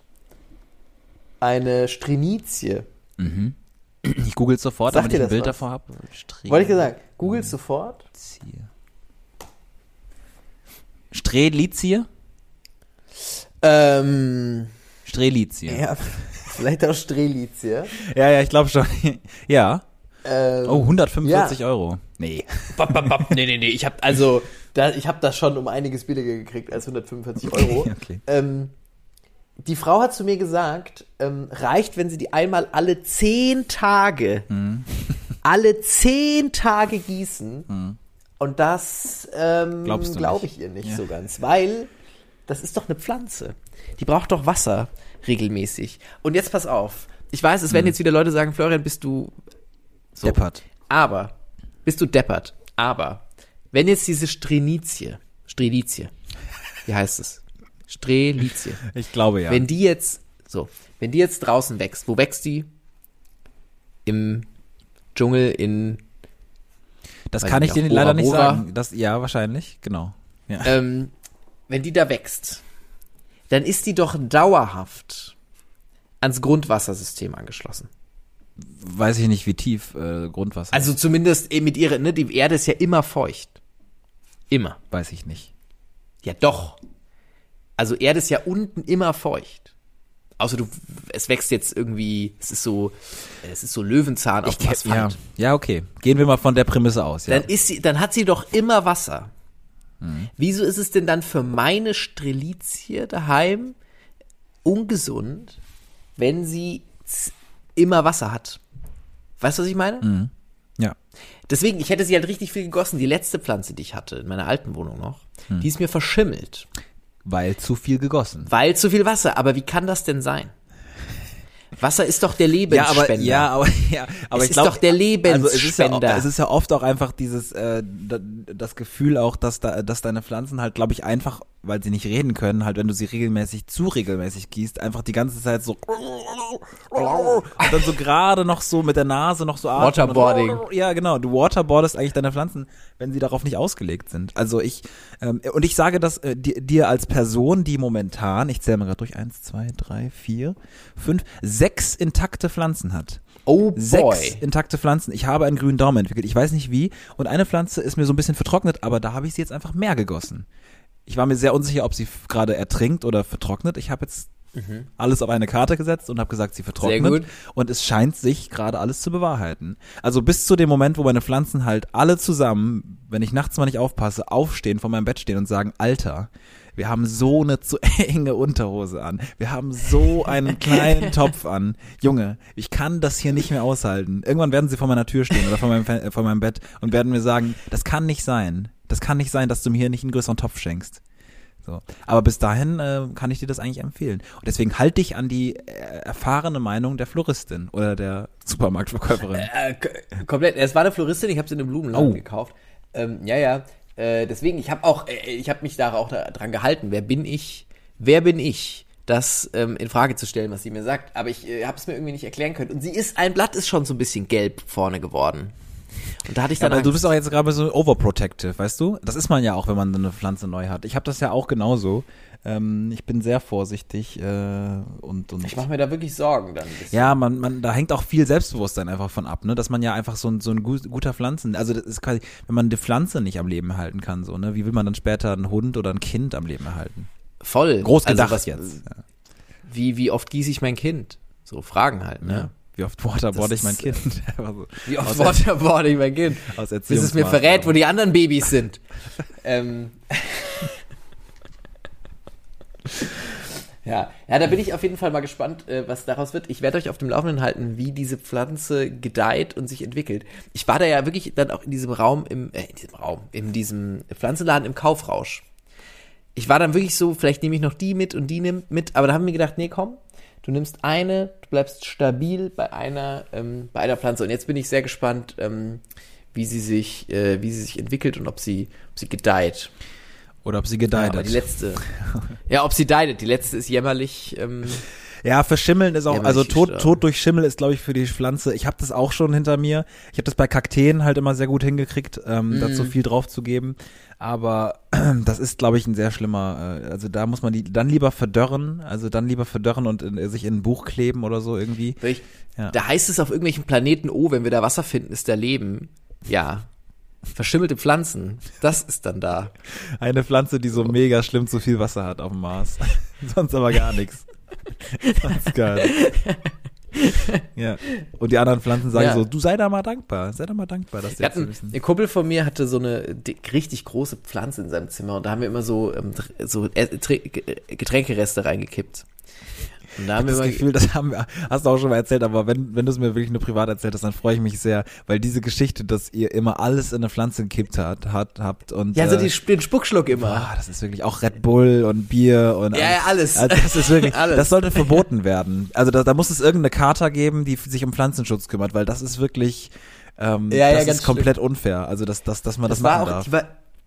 Eine Strenizie. Mhm. Ich google sofort, Sagt damit ich ein Bild was? davor habe. Wollte ich gesagt, googelt sofort. Strelizie? Ähm, Strelizie. Ja, ja, <laughs> vielleicht auch Strelizie. ja, ja ich glaube schon. <laughs> ja. Ähm, Oh, 145 Euro. Nee. <laughs> bap, bap, bap. Nee, nee, nee, ich habe also, da, ich habe das schon um einiges billiger gekriegt als 145 Euro. Okay, okay. Ähm, die Frau hat zu mir gesagt, ähm, reicht, wenn sie die einmal alle zehn Tage, Mhm. Alle zehn Tage gießen. Und das ähm, glaube ich ihr nicht Ja. so ganz, weil das ist doch eine Pflanze. Die braucht doch Wasser regelmäßig. Und jetzt pass auf. Ich weiß, es Mhm. werden jetzt wieder Leute sagen, Florian, bist du so. Deppert. Aber, bist du deppert. Aber, wenn jetzt diese Strenizie, Strelizie, wie heißt es? Strelizie. Ich glaube ja. Wenn die jetzt, so, wenn die jetzt draußen wächst, wo wächst die? Im Dschungel in, das kann ich dir leider Bora nicht sagen. Das, ja, wahrscheinlich, genau. Ja. ähm, wenn die da wächst, dann ist die doch dauerhaft ans Grundwassersystem angeschlossen. Weiß ich nicht, wie tief äh, Grundwasser. Also zumindest eh mit ihrer, ne, die Erde ist ja immer feucht. Immer. weiß ich nicht. Ja, doch. Also Erde ist ja unten immer feucht. Außer du, es wächst jetzt irgendwie, es ist so, es ist so Löwenzahn auf dem ja, Asphalt. ja, okay. Gehen wir mal von der Prämisse aus. Ja. Dann ist sie, dann hat sie doch immer Wasser. Wieso ist es denn dann für meine Strelizie daheim ungesund, wenn sie immer Wasser hat? Weißt du, was ich meine? ja. Deswegen, ich hätte sie halt richtig viel gegossen. Die letzte Pflanze, die ich hatte, in meiner alten Wohnung noch, die ist mir verschimmelt. Weil zu viel gegossen. Weil zu viel Wasser. Aber wie kann das denn sein? Wasser ist doch der Ja, Lebensspender. aber ja, aber <laughs> ja, aber Es ich ist glaube, doch der Also es ist, ja, Lebensspender. es ist ja oft auch einfach dieses äh, da- das Gefühl auch, dass da dass deine Pflanzen halt, glaube ich, einfach, weil sie nicht reden können, halt, wenn du sie regelmäßig zu regelmäßig gießt, einfach die ganze Zeit so und dann so gerade noch so mit der Nase noch so atmen und- Waterboarding. Ja, genau. Du waterboardest eigentlich deine Pflanzen, wenn sie darauf nicht ausgelegt sind. Also ich ähm, und ich sage das äh, dir, dir als Person, die momentan, ich zähle mal gerade durch, eins, zwei, drei, vier, fünf, sechs intakte Pflanzen hat. oh Sechs boy. intakte Pflanzen. Ich habe einen grünen Daumen entwickelt. Ich weiß nicht wie. Und eine Pflanze ist mir so ein bisschen vertrocknet, aber da habe ich sie jetzt einfach mehr gegossen. Ich war mir sehr unsicher, ob sie gerade ertrinkt oder vertrocknet. Ich habe jetzt alles auf eine Karte gesetzt und habe gesagt, sie vertrocknet. Mhm. Und es scheint sich gerade alles zu bewahrheiten. Also bis zu dem Moment, wo meine Pflanzen halt alle zusammen, wenn ich nachts mal nicht aufpasse, aufstehen, vor meinem Bett stehen und sagen, Alter, wir haben so eine zu <laughs> enge Unterhose an. Wir haben so einen kleinen Topf an. Junge, ich kann das hier nicht mehr aushalten. Irgendwann werden sie vor meiner Tür stehen oder vor meinem, äh, vor meinem Bett und werden mir sagen, das kann nicht sein. Das kann nicht sein, dass du mir hier nicht einen größeren Topf schenkst. So. Aber bis dahin äh, kann ich dir das eigentlich empfehlen. Und deswegen halte dich an die äh, erfahrene Meinung der Floristin oder der Supermarktverkäuferin. Äh, k- komplett. Es war eine Floristin, ich habe sie in einem Blumenladen Oh. gekauft. Ähm, ja, ja. Äh, deswegen, ich habe auch, äh, ich habe mich da auch dran gehalten. Wer bin ich? Wer bin ich? Das ähm, in Frage zu stellen, was sie mir sagt. Aber ich äh, habe es mir irgendwie nicht erklären können. Und sie ist, ein Blatt ist schon so ein bisschen gelb vorne geworden. Und da hatte ich dann Aber du bist auch jetzt gerade so overprotective, weißt du? Das ist man ja auch, wenn man eine Pflanze neu hat. Ich habe das ja auch genauso. Ähm, ich bin sehr vorsichtig äh, und, und ich mache mir da wirklich Sorgen dann. ein bisschen. ja, man, man, da hängt auch viel Selbstbewusstsein einfach von ab, ne? Dass man ja einfach so ein, so ein gu- guter Pflanzen, also das ist quasi, wenn man die Pflanze nicht am Leben erhalten kann, so, ne? Wie will man dann später einen Hund oder ein Kind am Leben erhalten? Voll. Groß Also gedacht was- jetzt. Ja. Wie, wie oft gieße ich mein Kind? So Fragen halt, ne? Ja. Wie oft waterboard Das ich mein Kind? Einfach <laughs> so. Wie oft waterboard ich mein Kind? Aus Bis es mir verrät, wo die anderen Babys sind. ähm. <laughs> ja. ja, da bin ich auf jeden Fall mal gespannt, äh, was daraus wird. Ich werde euch auf dem Laufenden halten, wie diese Pflanze gedeiht und sich entwickelt. Ich war da ja wirklich dann auch in diesem Raum, im, äh, in diesem Raum, in diesem Pflanzenladen im Kaufrausch. Ich war dann wirklich so, vielleicht nehme ich noch die mit und die nimmt mit, aber da haben wir gedacht, nee, komm, du nimmst eine, du bleibst stabil bei einer, ähm, bei einer Pflanze. Und jetzt bin ich sehr gespannt, ähm, wie sie sich, äh, wie sie sich entwickelt und ob sie, ob sie gedeiht. Oder ob sie Ja, gedeiht aber hat. die letzte. <laughs> ja, ob sie deidet. Die letzte ist jämmerlich. Ähm, Ja, verschimmeln ist auch, Ja, also sterben. Tod durch Schimmel ist, glaube ich, für die Pflanze. Ich habe das auch schon hinter mir. Ich habe das bei Kakteen halt immer sehr gut hingekriegt, ähm, Mhm. dazu viel drauf zu geben. Aber <clears throat> das ist, glaube ich, ein sehr schlimmer. Äh, also da muss man die dann lieber verdörren, also dann lieber verdörren und in, sich in ein Buch kleben oder so irgendwie. wirklich, Ja. Da heißt es auf irgendwelchen Planeten, oh, wenn wir da Wasser finden, ist da Leben. Ja. Verschimmelte Pflanzen. Das ist dann da. Eine Pflanze, die so mega schlimm zu viel Wasser hat auf dem Mars. <laughs> Sonst aber gar nichts. Sonst geil. Ja. Und die anderen Pflanzen sagen Ja. so, du sei da mal dankbar, sei da mal dankbar, dass die hatten, wissen. ein Kumpel von mir hatte so eine dick, richtig große Pflanze in seinem Zimmer und da haben wir immer so, ähm, so äh, Tr- Ge- Getränkereste reingekippt. Da haben wir das Gefühl, das haben wir, hast du auch schon mal erzählt, aber wenn, wenn du es mir wirklich nur privat erzählt hast, dann freue ich mich sehr, weil diese Geschichte, dass ihr immer alles in eine Pflanze gekippt hat, hat habt und ja, so äh, die, den Spuckschluck immer. Ah, das ist wirklich auch Red Bull und Bier und Ja, ja, alles. Also das ist wirklich, <laughs> Alles. das sollte verboten werden. Also da, da muss es irgendeine Charta geben, die sich um Pflanzenschutz kümmert, weil das ist wirklich, ähm, Ja, ja, das ganz ist komplett unfair. Also dass, dass, dass man das, Das machen auch, darf.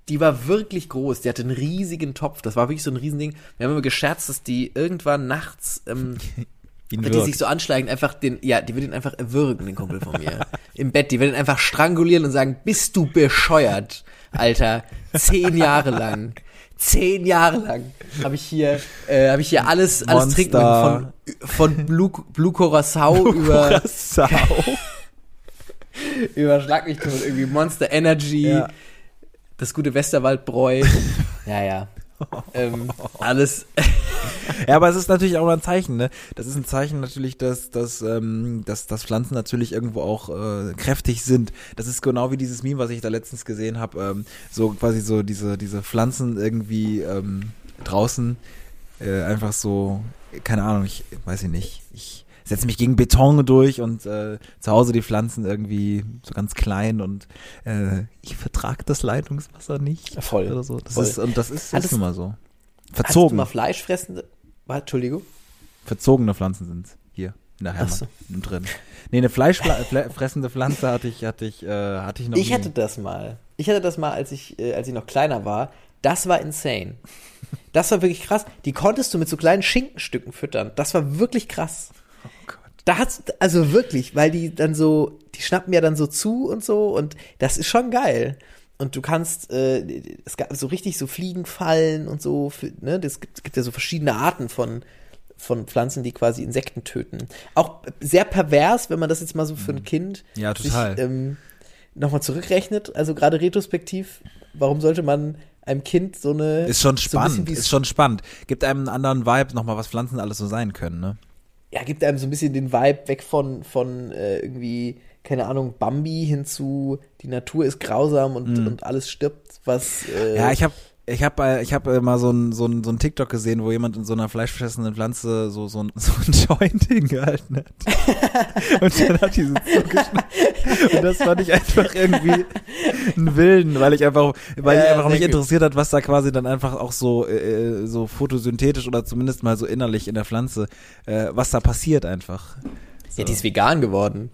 Die war, wirklich groß. Die hatte einen riesigen Topf. Das war wirklich so ein Riesending. Wir haben immer gescherzt, dass die irgendwann nachts, ähm, <laughs> wenn die sich so anschlagen, einfach den, ja, die wird ihn einfach erwürgen, den Kumpel von mir. <laughs> Im Bett. Die wird ihn einfach strangulieren und sagen, bist du bescheuert, Alter. Zehn Jahre lang. zehn Jahre lang habe ich hier, äh, habe ich hier alles, alles trinken Monster. von, von Blue, Blue Curacao über, Curacao. <laughs> über Schlag mich tot, irgendwie Monster Energy, Ja. Das gute Westerwaldbräu. <laughs> ja, ja. ähm, alles. <laughs> Ja, aber es ist natürlich auch ein Zeichen, ne? Das ist ein Zeichen natürlich, dass, dass, ähm, dass, dass Pflanzen natürlich irgendwo auch äh, kräftig sind. Das ist genau wie dieses Meme, was ich da letztens gesehen habe. Ähm, so quasi so diese, diese Pflanzen irgendwie ähm, draußen äh, einfach so, keine Ahnung, ich weiß ich nicht. Ich setze mich gegen Beton durch und äh, zu Hause die Pflanzen irgendwie so ganz klein und äh, ich vertrage das Leitungswasser nicht. Voll. Oder so. Das Voll. ist, und das ist, ist nun mal so. Hast du Verzogen. mal fleischfressende? Entschuldigung? Verzogene Pflanzen sind hier in der Ach Heimat so. drin. Nee, eine fleischfressende <laughs> Pflanze hatte ich, hatte ich, äh, hatte ich noch Ich nie. hatte das mal. Ich hatte das mal, als ich, äh, als ich noch kleiner war. Das war insane. Das war wirklich krass. Die konntest du mit so kleinen Schinkenstücken füttern. Das war wirklich krass. Da hat's, also wirklich, weil die dann so, die schnappen ja dann so zu und so und das ist schon geil. Und du kannst, äh, es gab so richtig so Fliegenfallen und so, für, ne, das gibt, gibt ja so verschiedene Arten von, von Pflanzen, die quasi Insekten töten. Auch sehr pervers, wenn man das jetzt mal so für ein Kind Mhm. Ja, total. sich ähm, nochmal zurückrechnet, also gerade retrospektiv, warum sollte man einem Kind so eine Ist schon so spannend, wie ist schon spannend. Gibt einem einen anderen Vibe nochmal, was Pflanzen alles so sein können, ne? Ja, gibt einem so ein bisschen den Vibe weg von, von äh, irgendwie, keine Ahnung, Bambi hinzu, die Natur ist grausam und, und alles stirbt, was. Äh. Ja, ich habe ich hab, äh, ich hab äh, mal so ein, so, ein, so ein TikTok gesehen, wo jemand in so einer fleischfressenden Pflanze so, so, ein, <laughs> so ein Joint hingehalten hat. <laughs> Und dann hat die so zugeschnitten. Und das fand ich einfach irgendwie einen Willen, weil ich einfach, weil ich Ja, einfach sehr mich interessiert hat, was da quasi dann einfach auch so, äh, so photosynthetisch oder zumindest mal so innerlich in der Pflanze, äh, was da passiert einfach. So. ja, die ist vegan geworden.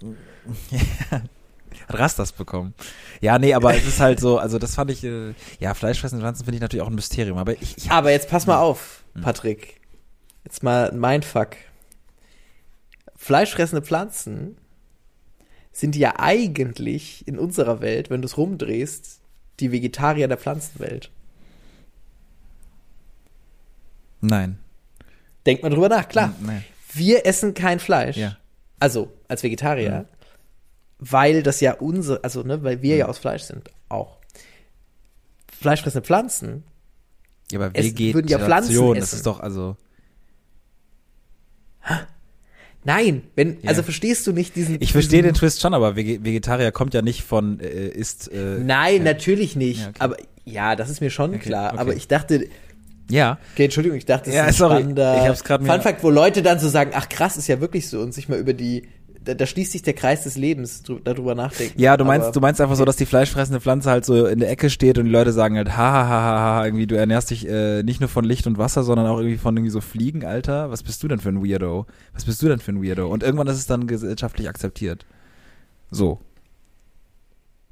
Hat <laughs> Rastas bekommen. Ja, nee, aber es ist halt so, also das fand ich, äh, ja, fleischfressende Pflanzen finde ich natürlich auch ein Mysterium, aber ich, ich Aber jetzt pass mal auf, Patrick. Jetzt mal ein Mindfuck. Fleischfressende Pflanzen sind ja eigentlich in unserer Welt, wenn du es rumdrehst, die Vegetarier der Pflanzenwelt. Nein. Denkt mal drüber nach, klar. Nein. Wir essen kein Fleisch. Ja. Also als Vegetarier, weil das ja unsere, also ne, weil wir ja aus Fleisch sind, auch. Fleischfressende Pflanzen. Ja, aber Es Vegetation, würden ja Pflanzen das ist doch, also, Nein, wenn, Ja. also verstehst du nicht diesen. ich verstehe den diesen, Twist schon, aber Vege- Vegetarier kommt ja nicht von, äh, ist, äh, Nein, ja. natürlich nicht. Ja, okay. Aber ja, das ist mir schon Okay, klar. okay. Aber ich dachte, Ja, okay, Entschuldigung, ich dachte, das Ja, ist ein sorry, spannender ich hab's mir- Fun Fact, wo Leute dann so sagen, ach krass, ist ja wirklich so und sich mal über die, da, da schließt sich der Kreis des Lebens darüber nachdenken. ja, du meinst, Aber- du meinst einfach so, dass die fleischfressende Pflanze halt so in der Ecke steht und die Leute sagen halt, ha, ha, ha, ha, ha, irgendwie, du ernährst dich äh, nicht nur von Licht und Wasser, sondern auch irgendwie von irgendwie so Fliegen, Alter. Was bist du denn für ein Weirdo? Was bist du denn für ein Weirdo? Und irgendwann ist es dann gesellschaftlich akzeptiert. So.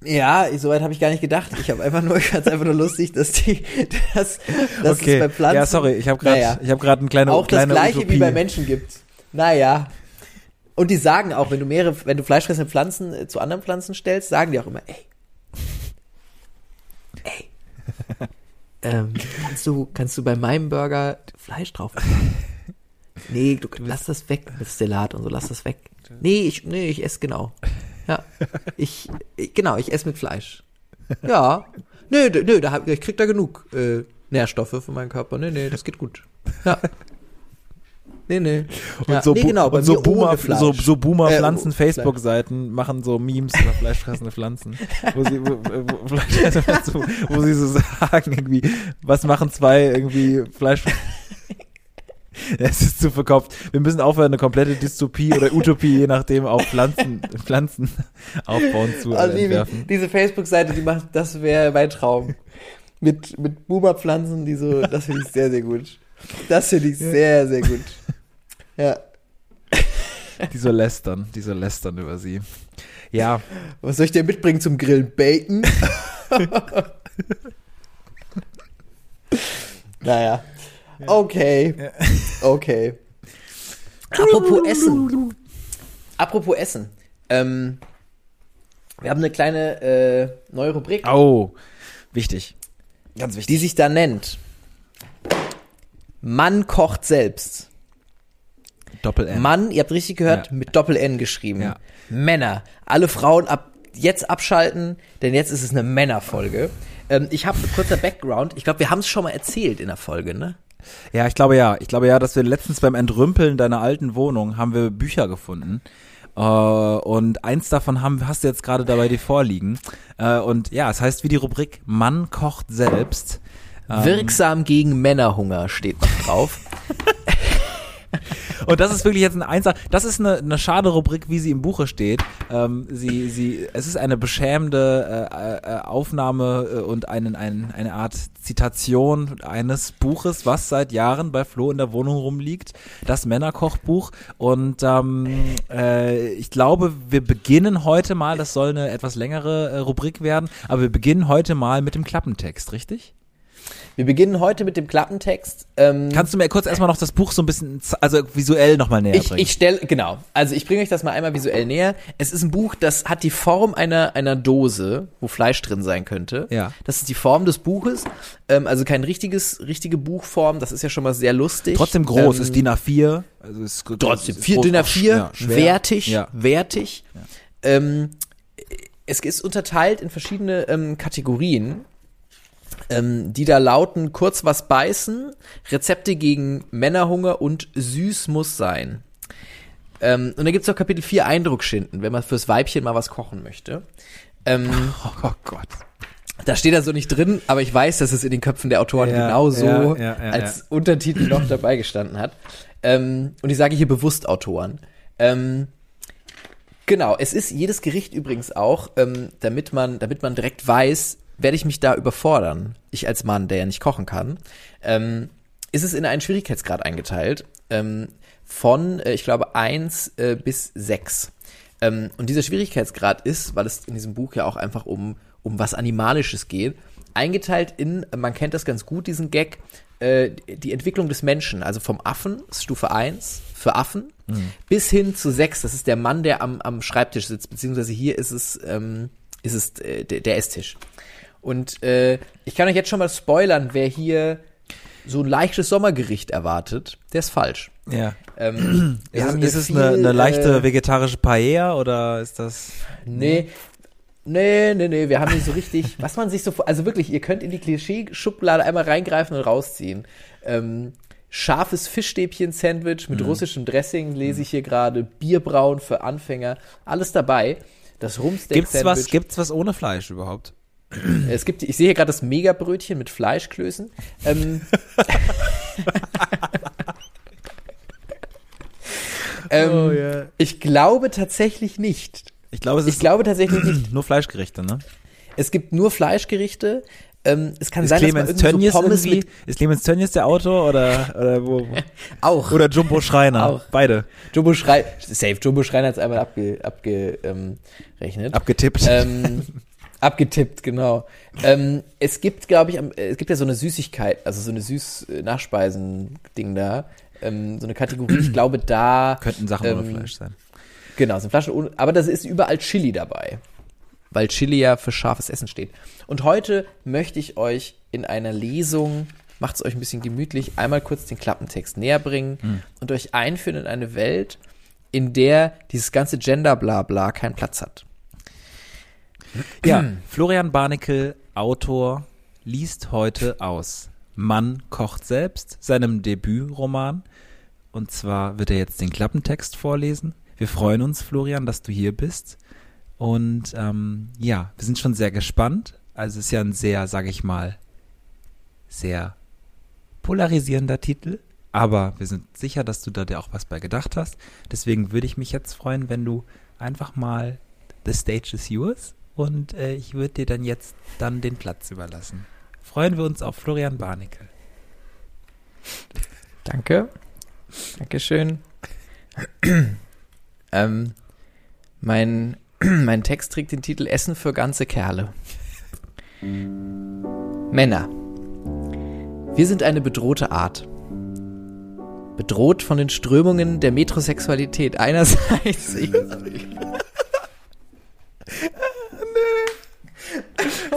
Ja, soweit habe ich gar nicht gedacht. Ich habe einfach nur, <laughs> ich fand's einfach nur lustig, dass die, dass, dass es bei Pflanzen ja, sorry, ich habe gerade, Naja. ich habe gerade eine kleine, auch das kleine gleiche Utopie. wie bei Menschen gibt. Naja. Und die sagen auch, wenn du mehrere, wenn du fleischfressende Pflanzen äh, zu anderen Pflanzen stellst, sagen die auch immer, ey. Ey. <laughs> ähm, kannst du, kannst du bei meinem Burger Fleisch drauf machen? Nee, du, lass das weg mit Stellat und so, lass das weg. Nee, ich, nee, ich esse genau. Ja. Ich, ich genau, ich esse mit Fleisch. Ja. Nö, nö, da hab, ich krieg da genug äh, Nährstoffe für meinen Körper. Nee, nee, das geht gut. Ja. Nee, nee. Und ja, so, nee, genau, und so Boomer, so, so Boomer Äh, Pflanzen oh, Facebook-Seiten machen so Memes über fleischfressende Pflanzen, wo sie, wo, wo, <laughs> fleischfressende Pflanzen, wo, wo sie so sagen irgendwie, was machen zwei irgendwie Fleisch <laughs> Es ist zu verkauft. Wir müssen aufhören, eine komplette Dystopie oder Utopie, je nachdem, auf Pflanzen, Pflanzen aufbauen zu Also die, entwerfen. diese Facebook-Seite, die macht, das wäre mein Traum. Mit, mit Boomer-Pflanzen, die so, das finde ich sehr, sehr gut. Das finde ich sehr, sehr gut. Ja. Die so lästern, die so lästern über sie. Ja, Was soll ich dir mitbringen zum Grillen? Bacon? naja. Okay. Okay. Apropos Essen. Apropos Essen. Ähm, wir haben eine kleine äh, neue Rubrik, oh, wichtig. Ganz wichtig. die sich da nennt Mann kocht selbst. Doppel N. Mann, ihr habt richtig gehört, Ja. mit Doppel-N geschrieben. Ja. Männer. Alle Frauen ab jetzt abschalten, denn jetzt ist es eine Männerfolge. Ähm, ich habe kurzer Background. Ich glaube, wir haben es schon mal erzählt in der Folge, ne? Ja, ich glaube ja. Ich glaube ja, dass wir letztens beim Entrümpeln deiner alten Wohnung haben wir Bücher gefunden. Äh, und eins davon haben, hast du jetzt gerade dabei dir vorliegen. Äh, und ja, es heißt wie die Rubrik Mann kocht selbst. Ähm, Wirksam gegen Männerhunger steht noch drauf. <laughs> Und das ist wirklich jetzt ein Einser. Das ist eine, eine schade Rubrik, wie sie im Buche steht. Ähm, sie, sie, es ist eine beschämende äh, äh, Aufnahme äh, und einen, ein, eine Art Zitation eines Buches, was seit Jahren bei Flo in der Wohnung rumliegt. Das Männerkochbuch. Und ähm, äh, ich glaube, wir beginnen heute mal, das soll eine etwas längere äh, Rubrik werden, aber wir beginnen heute mal mit dem Klappentext, richtig? Wir beginnen heute mit dem Klappentext. Ähm, Kannst du mir kurz erstmal noch das Buch so ein bisschen, also visuell nochmal näher ich, bringen? ich stelle, genau. Also ich bringe euch das mal einmal visuell näher. Es ist ein Buch, das hat die Form einer, einer Dose, wo Fleisch drin sein könnte. Ja. Das ist die Form des Buches. Ähm, also kein richtiges, richtige Buchform. Das ist ja schon mal sehr lustig. Trotzdem groß, Ähm, ist DIN A4. Also ist Trotzdem, ist vier, DIN auch A4, ja, wertig, Ja. wertig. Ähm, es ist unterteilt in verschiedene ähm, Kategorien, ähm, die da lauten, kurz was beißen, Rezepte gegen Männerhunger und süß muss sein. Ähm, und da gibt's noch Kapitel 4 Eindruckschinden, wenn man fürs Weibchen mal was kochen möchte. Ähm, <laughs> Oh Gott. da steht da so nicht drin, aber ich weiß, dass es in den Köpfen der Autoren Ja, genauso ja, ja, als Untertitel noch <clears throat> dabei gestanden hat. Ähm, und ich sage hier bewusst Autoren. Ähm, genau, es ist jedes Gericht übrigens auch, ähm, damit man, damit man direkt weiß, werde ich mich da überfordern, ich als Mann, der ja nicht kochen kann, ähm, ist es in einen Schwierigkeitsgrad eingeteilt, ähm, von, äh, ich glaube, eins äh, bis sechs. Ähm, und dieser Schwierigkeitsgrad ist, weil es in diesem Buch ja auch einfach um, um was Animalisches geht, eingeteilt in, man kennt das ganz gut, diesen Gag, äh, die Entwicklung des Menschen, also vom Affen, Stufe 1 für Affen, bis hin zu 6, das ist der Mann, der am, am Schreibtisch sitzt, beziehungsweise hier ist es, ähm, ist es äh, der Esstisch. Und äh, ich kann euch jetzt schon mal spoilern, wer hier so ein leichtes Sommergericht erwartet, der ist falsch. Ja. Ähm, <clears throat> Ist, es- hier ist es viel, eine, eine leichte äh, vegetarische Paella oder ist das? Nee. Nee, nee, nee, wir haben nicht so richtig, <laughs> was man sich so, also wirklich, ihr könnt in die Klischee-Schublade einmal reingreifen und rausziehen. Ähm, scharfes Fischstäbchen-Sandwich mit russischem Dressing lese ich hier gerade, Bierbrauen für Anfänger, alles dabei. Das Gibt's was, gibt's was ohne Fleisch überhaupt? Es gibt, ich sehe hier gerade das Megabrötchen mit Fleischklößen. Ähm, <laughs> ähm, Oh, ja. Ich glaube tatsächlich nicht. Ich glaube, es ist Ich glaube tatsächlich nicht. nur Fleischgerichte, ne? Es gibt nur Fleischgerichte. Ähm, es kann Ist sein, Clemens dass man Tönnies so Pommes mit ist Clemens Tönnies der Autor oder, oder wo, <laughs> auch. Oder Jumbo Schreiner? Auch. Beide. Jumbo Schrei safe. Jumbo Schreiner hat es einmal abge, abge, ähm. Abgetippt. ähm, <laughs> abgetippt, genau. Ähm, es gibt, glaube ich, äh, es gibt ja so eine Süßigkeit, also so eine süß äh, Nachspeisen-Ding da, ähm, so eine Kategorie. Ich glaube, da Könnten Sachen ohne ähm, Fleisch sein. Genau, sind Flaschen ohne, aber da ist überall Chili dabei. Weil Chili ja für scharfes Essen steht. Und heute möchte ich euch in einer Lesung, macht es euch ein bisschen gemütlich, einmal kurz den Klappentext näher bringen und euch einführen in eine Welt, in der dieses ganze Gender-Blabla keinen Platz hat. Ja, Florian Barnickel, Autor, liest heute aus Mann kocht selbst, seinem Debütroman. Und zwar wird er jetzt den Klappentext vorlesen. Wir freuen uns, Florian, dass du hier bist. Und ähm, ja, wir sind schon sehr gespannt. Also es ist ja ein sehr, sage ich mal, sehr polarisierender Titel. Aber wir sind sicher, dass du da dir auch was bei gedacht hast. Deswegen würde ich mich jetzt freuen, wenn du einfach mal The Stage is yours und äh, ich würde dir dann jetzt dann den Platz überlassen. Freuen wir uns auf Florian Barnickel. Danke. Dankeschön. <clears throat> ähm, mein, <clears throat> mein Text trägt den Titel Essen für ganze Kerle. Männer. Wir sind eine bedrohte Art. Bedroht von den Strömungen der Metrosexualität einerseits. <laughs> <laughs>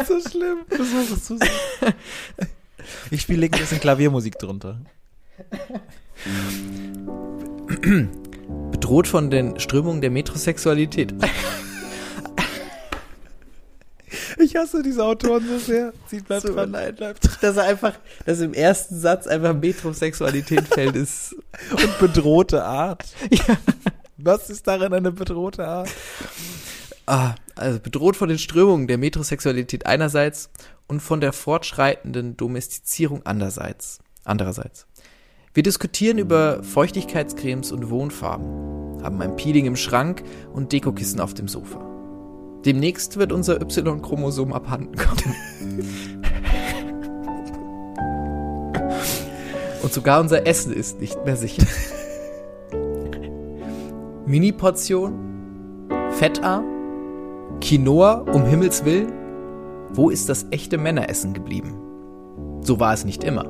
So schlimm. Das war so Ich spiele ein bisschen Klaviermusik drunter. Bedroht von den Strömungen der Metrosexualität. Ich hasse diese Autoren so sehr. Sie bleibt So dran. leid, dass er einfach, dass im ersten Satz einfach Metrosexualität fällt, ist. Und bedrohte Art. Was ist darin eine bedrohte Art? Ah, also bedroht von den Strömungen der Metrosexualität einerseits und von der fortschreitenden Domestizierung andererseits. Andererseits. Wir diskutieren über Feuchtigkeitscremes und Wohnfarben, haben ein Peeling im Schrank und Dekokissen auf dem Sofa. Demnächst wird unser Y-Chromosom abhanden kommen. <laughs> und sogar unser Essen ist nicht mehr sicher. Mini-Portion, fettarm, Quinoa, um Himmels Willen? Wo ist das echte Männeressen geblieben? So war es nicht immer.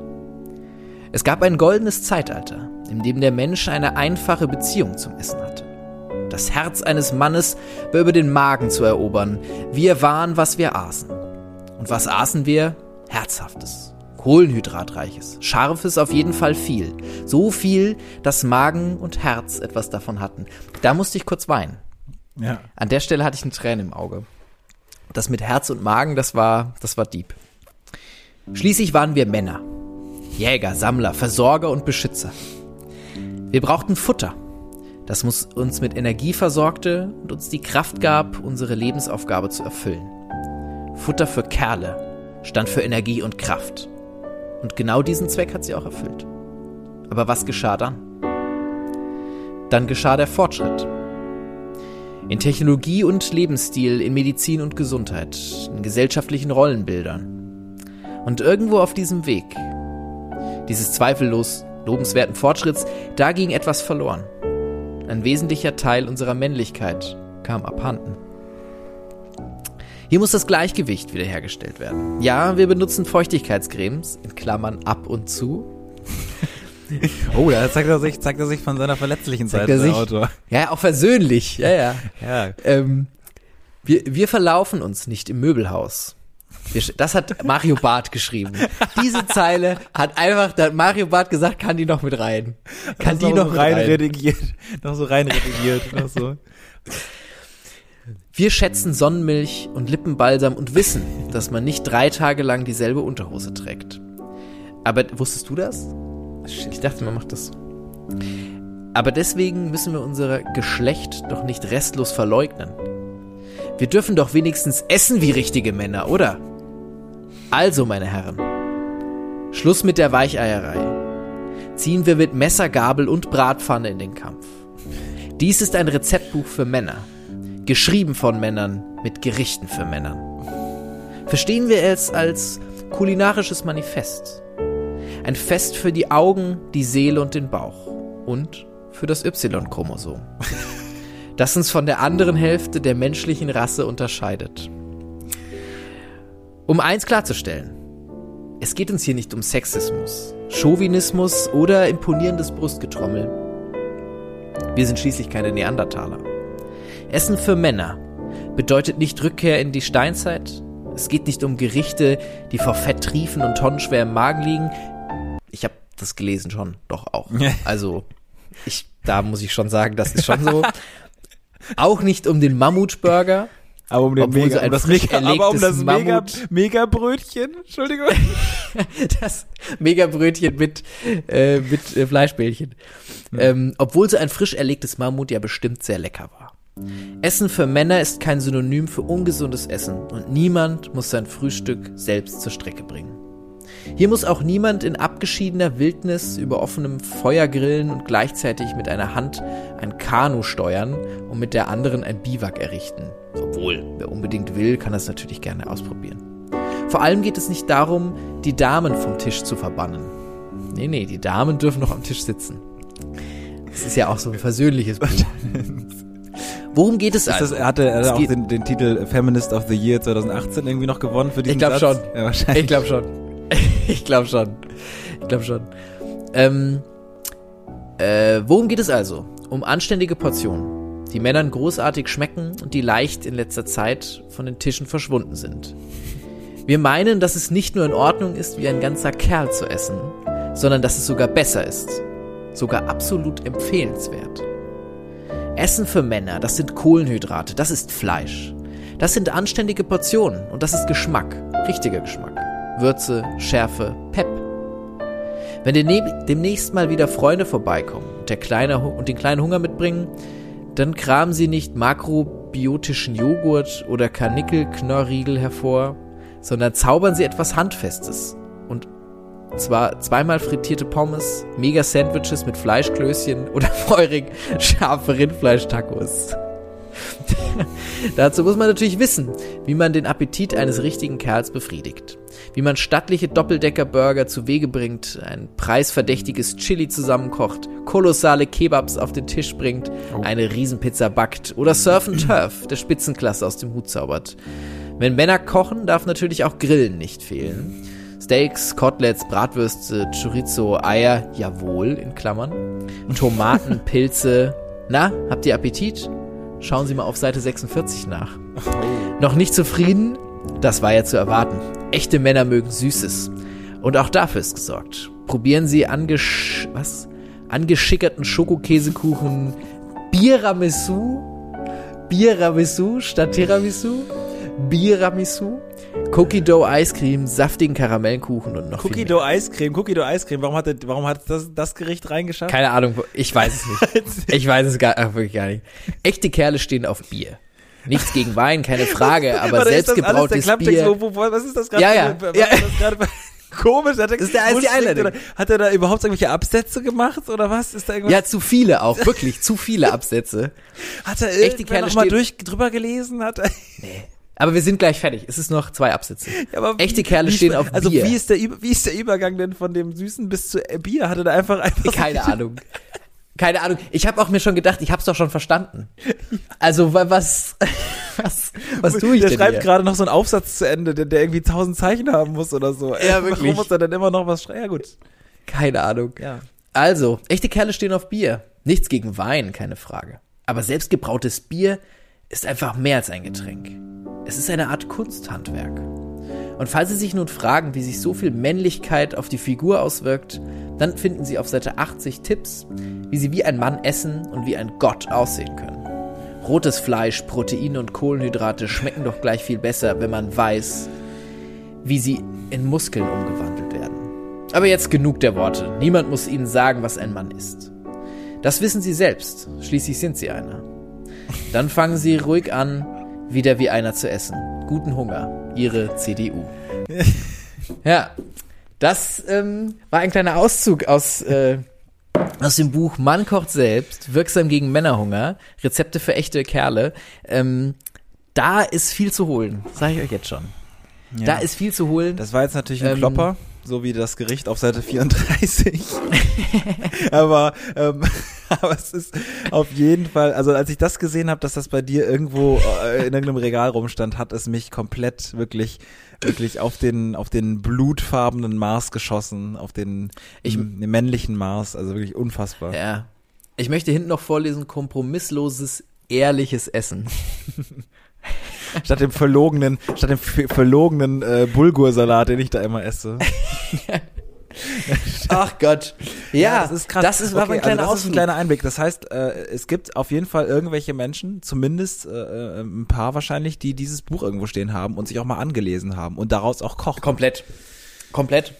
Es gab ein goldenes Zeitalter, in dem der Mensch eine einfache Beziehung zum Essen hatte. Das Herz eines Mannes war über den Magen zu erobern. Wir waren, was wir aßen. Und was aßen wir? Herzhaftes, kohlenhydratreiches, scharfes auf jeden Fall viel. So viel, dass Magen und Herz etwas davon hatten. Da musste ich kurz weinen. Ja. An der Stelle hatte ich eine Träne im Auge. Das mit Herz und Magen, das war, das war deep. Schließlich waren wir Männer. Jäger, Sammler, Versorger und Beschützer. Wir brauchten Futter, das uns mit Energie versorgte und uns die Kraft gab, unsere Lebensaufgabe zu erfüllen. Futter für Kerle stand für Energie und Kraft. Und genau diesen Zweck hat sie auch erfüllt. Aber was geschah dann? Dann geschah der Fortschritt. In Technologie und Lebensstil, in Medizin und Gesundheit, in gesellschaftlichen Rollenbildern. Und irgendwo auf diesem Weg, dieses zweifellos lobenswerten Fortschritts, da ging etwas verloren. Ein wesentlicher Teil unserer Männlichkeit kam abhanden. Hier muss das Gleichgewicht wiederhergestellt werden. Ja, wir benutzen Feuchtigkeitscremes, in Klammern ab und zu. <laughs> Oh, da zeigt er sich, zeigt er sich von seiner verletzlichen Zeigt Seite, er der sich? Autor. Ja, auch versöhnlich. Ja, ja. <laughs> Ja. Ähm, wir, wir verlaufen uns nicht im Möbelhaus. Wir, das hat Mario Barth geschrieben. Diese Zeile hat einfach, da hat Mario Barth gesagt, kann die noch mit rein. Kann die noch so rein rein. redigiert, noch so rein redigiert, noch so. Wir schätzen Sonnenmilch und Lippenbalsam und wissen, dass man nicht drei Tage lang dieselbe Unterhose trägt. Aber wusstest du das? Ich dachte, man macht das. Aber deswegen müssen wir unser Geschlecht doch nicht restlos verleugnen. Wir dürfen doch wenigstens essen wie richtige Männer, oder? Also, meine Herren, Schluss mit der Weicheierei. Ziehen wir mit Messer, Gabel und Bratpfanne in den Kampf. Dies ist ein Rezeptbuch für Männer. Geschrieben von Männern mit Gerichten für Männern. Verstehen wir es als kulinarisches Manifest. Ein Fest für die Augen, die Seele und den Bauch. Und für das Y-Chromosom. <laughs> Das uns von der anderen Hälfte der menschlichen Rasse unterscheidet. Um eins klarzustellen. Es geht uns hier nicht um Sexismus, Chauvinismus oder imponierendes Brustgetrommel. Wir sind schließlich keine Neandertaler. Essen für Männer bedeutet nicht Rückkehr in die Steinzeit. Es geht nicht um Gerichte, die vor Fett triefen und tonnenschwer im Magen liegen. Ich habe das gelesen schon, doch auch. Also, ich, da muss ich schon sagen, das ist schon so. <laughs> Auch nicht um den Mammutburger. Aber um den Obwohl Mega, so ein um das Mega, aber um das Mega, Mammut- Mega-Brötchen, Entschuldigung. <laughs> das Megabrötchen mit, äh, mit äh, Fleischbällchen. Ähm, obwohl so ein frisch erlegtes Mammut ja bestimmt sehr lecker war. Essen für Männer ist kein Synonym für ungesundes Essen und niemand muss sein Frühstück selbst zur Strecke bringen. Hier muss auch niemand in abgeschiedener Wildnis über offenem Feuer grillen und gleichzeitig mit einer Hand ein Kanu steuern und mit der anderen ein Biwak errichten. Obwohl, wer unbedingt will, kann das natürlich gerne ausprobieren. Vor allem geht es nicht darum, die Damen vom Tisch zu verbannen. Nee, nee, die Damen dürfen noch am Tisch sitzen. Das ist ja auch so ein versöhnliches Buch. Worum geht es also? das, er hatte, er auch den, den Titel Feminist of the Year 2018 irgendwie noch gewonnen für diesen Ich glaub Satz? schon. Ja, wahrscheinlich. Ich glaube schon. <laughs> ich glaube schon. Ich glaube schon. Ähm, äh, worum geht es also? Um anständige Portionen, die Männern großartig schmecken und die leicht in letzter Zeit von den Tischen verschwunden sind. Wir meinen, dass es nicht nur in Ordnung ist, wie ein ganzer Kerl zu essen, sondern dass es sogar besser ist. Sogar absolut empfehlenswert. Essen für Männer, das sind Kohlenhydrate, das ist Fleisch. Das sind anständige Portionen und das ist Geschmack, richtiger Geschmack. Würze, Schärfe, Pep. Wenn demnächst mal wieder Freunde vorbeikommen und, der kleine, und den kleinen Hunger mitbringen, dann kramen sie nicht makrobiotischen Joghurt oder Karnickelknorriegel hervor, sondern zaubern sie etwas Handfestes. Und zwar zweimal frittierte Pommes, Mega-Sandwiches mit Fleischklößchen oder <laughs> feurig scharfe Rindfleisch-Tacos. <laughs> Dazu muss man natürlich wissen, wie man den Appetit eines richtigen Kerls befriedigt. Wie man stattliche Doppeldecker-Burger zu Wege bringt, ein preisverdächtiges Chili zusammenkocht, kolossale Kebabs auf den Tisch bringt, oh. eine Riesenpizza backt oder Surf and Turf der Spitzenklasse aus dem Hut zaubert. Wenn Männer kochen, darf natürlich auch Grillen nicht fehlen. Steaks, Koteletts, Bratwürste, Chorizo, Eier, jawohl, in Klammern. Tomaten, <laughs> Pilze. Na, habt ihr Appetit? Schauen Sie mal auf Seite 46 nach. Noch nicht zufrieden? Das war ja zu erwarten. Echte Männer mögen Süßes. Und auch dafür ist gesorgt. Probieren Sie angesch was? angeschickerten Schokokäsekuchen Biramisu? Biramisu statt Tiramisu? Biramisu? Cookie Dough Eiscreme, saftigen Karamellenkuchen und noch Cookie Dough Eiscreme, Cookie Dough Eiscreme. Warum hat, warum hat das, das Gericht reingeschafft? Keine Ahnung, ich weiß es nicht. <laughs> ich weiß es gar, wirklich gar nicht. Echte Kerle stehen auf Bier. Nichts gegen Wein, keine <laughs> Frage, aber selbstgebrautes Bier. Wo, wo, was ist das gerade? Ja, ja. ja. <laughs> Komisch, hat er, ist, der, ist die Einleitung. Hat er da überhaupt irgendwelche Absätze gemacht oder was? Ist da irgendwas? Ja, zu viele auch, <laughs> wirklich, zu viele Absätze. Hat er Echte Kerle noch mal durch, drüber gelesen? Hat er? Nee. Aber wir sind gleich fertig. Es ist noch zwei Absätze. Ja, Echte Kerle stehen auf also Bier. Also wie ist, der, wie ist der Übergang denn von dem Süßen bis zu Bier? Hatte da einfach einfach Keine Ahnung. Keine Ahnung. Ich habe auch mir schon gedacht, ich habe es doch schon verstanden. Also was, <laughs> was, was tue ich der denn schreibt gerade noch so einen Aufsatz zu Ende, der, der irgendwie tausend Zeichen haben muss oder so. Ja, wirklich. Warum muss er denn immer noch was schreiben? Ja, gut. Keine Ahnung. Ja. Also, echte Kerle stehen auf Bier. Nichts gegen Wein, keine Frage. Aber selbstgebrautes Bier ist einfach mehr als ein Getränk. Es ist eine Art Kunsthandwerk. Und falls Sie sich nun fragen, wie sich so viel Männlichkeit auf die Figur auswirkt, dann finden Sie auf Seite 80 Tipps, wie Sie wie ein Mann essen und wie ein Gott aussehen können. Rotes Fleisch, Proteine und Kohlenhydrate schmecken doch gleich viel besser, wenn man weiß, wie sie in Muskeln umgewandelt werden. Aber jetzt genug der Worte. Niemand muss Ihnen sagen, was ein Mann ist. Das wissen Sie selbst. Schließlich sind Sie einer. Dann fangen Sie ruhig an, wieder wie einer zu essen. Guten Hunger, Ihre CDU. <laughs> ja, das ähm, war ein kleiner Auszug aus, äh, aus dem Buch Mann kocht selbst, wirksam gegen Männerhunger, Rezepte für echte Kerle. Ähm, da ist viel zu holen, sage ich euch jetzt schon. Ja. Da ist viel zu holen. Das war jetzt natürlich ein ähm, Klopper so wie das Gericht auf Seite 34. <laughs> aber, ähm, <laughs> aber es ist auf jeden Fall, also als ich das gesehen habe, dass das bei dir irgendwo äh, in irgendeinem Regal rumstand, hat es mich komplett wirklich wirklich auf den auf den blutfarbenen Mars geschossen, auf den, ich, den männlichen Mars, also wirklich unfassbar. Ja. Ich möchte hinten noch vorlesen, kompromissloses, ehrliches Essen <laughs> statt dem verlogenen, statt dem verlogenen äh, Bulgursalat, den ich da immer esse. <laughs> <laughs> Ach Gott. Ja, ja, das ist krass. Das ist, okay, ein kleiner also das ist ein kleiner Einblick. Das heißt, äh, es gibt auf jeden Fall irgendwelche Menschen, zumindest äh, äh, ein paar wahrscheinlich, die dieses Buch irgendwo stehen haben und sich auch mal angelesen haben und daraus auch kochen. Komplett. Komplett.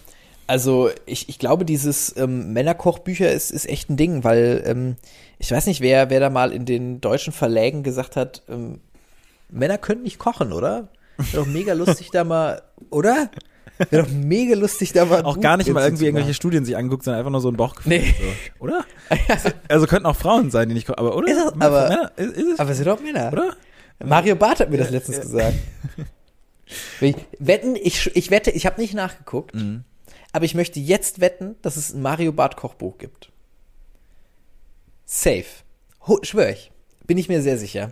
Also ich, ich glaube, dieses ähm, Männerkochbücher ist, ist echt ein Ding, weil ähm, ich weiß nicht, wer, wer da mal in den deutschen Verlägen gesagt hat, ähm, Männer können nicht kochen, oder? Wäre doch mega lustig da mal, oder? Wäre doch mega lustig da mal. Auch gar nicht mal irgendwie irgendwelche Studien sich angeguckt, sondern einfach nur so ein Bauchgefühl. Nee. So. Oder? <laughs> also könnten auch Frauen sein, die nicht kochen, aber oder? Ist es, aber, Männer, ist, ist es? aber sind doch Männer. Oder? Mario Barth hat mir das letztens gesagt. <laughs> Ich, wetten, ich, ich wette, ich habe nicht nachgeguckt, mhm. aber ich möchte jetzt wetten, dass es ein Mario Barth Kochbuch gibt. Safe. Ho, schwör ich. Bin ich mir sehr sicher.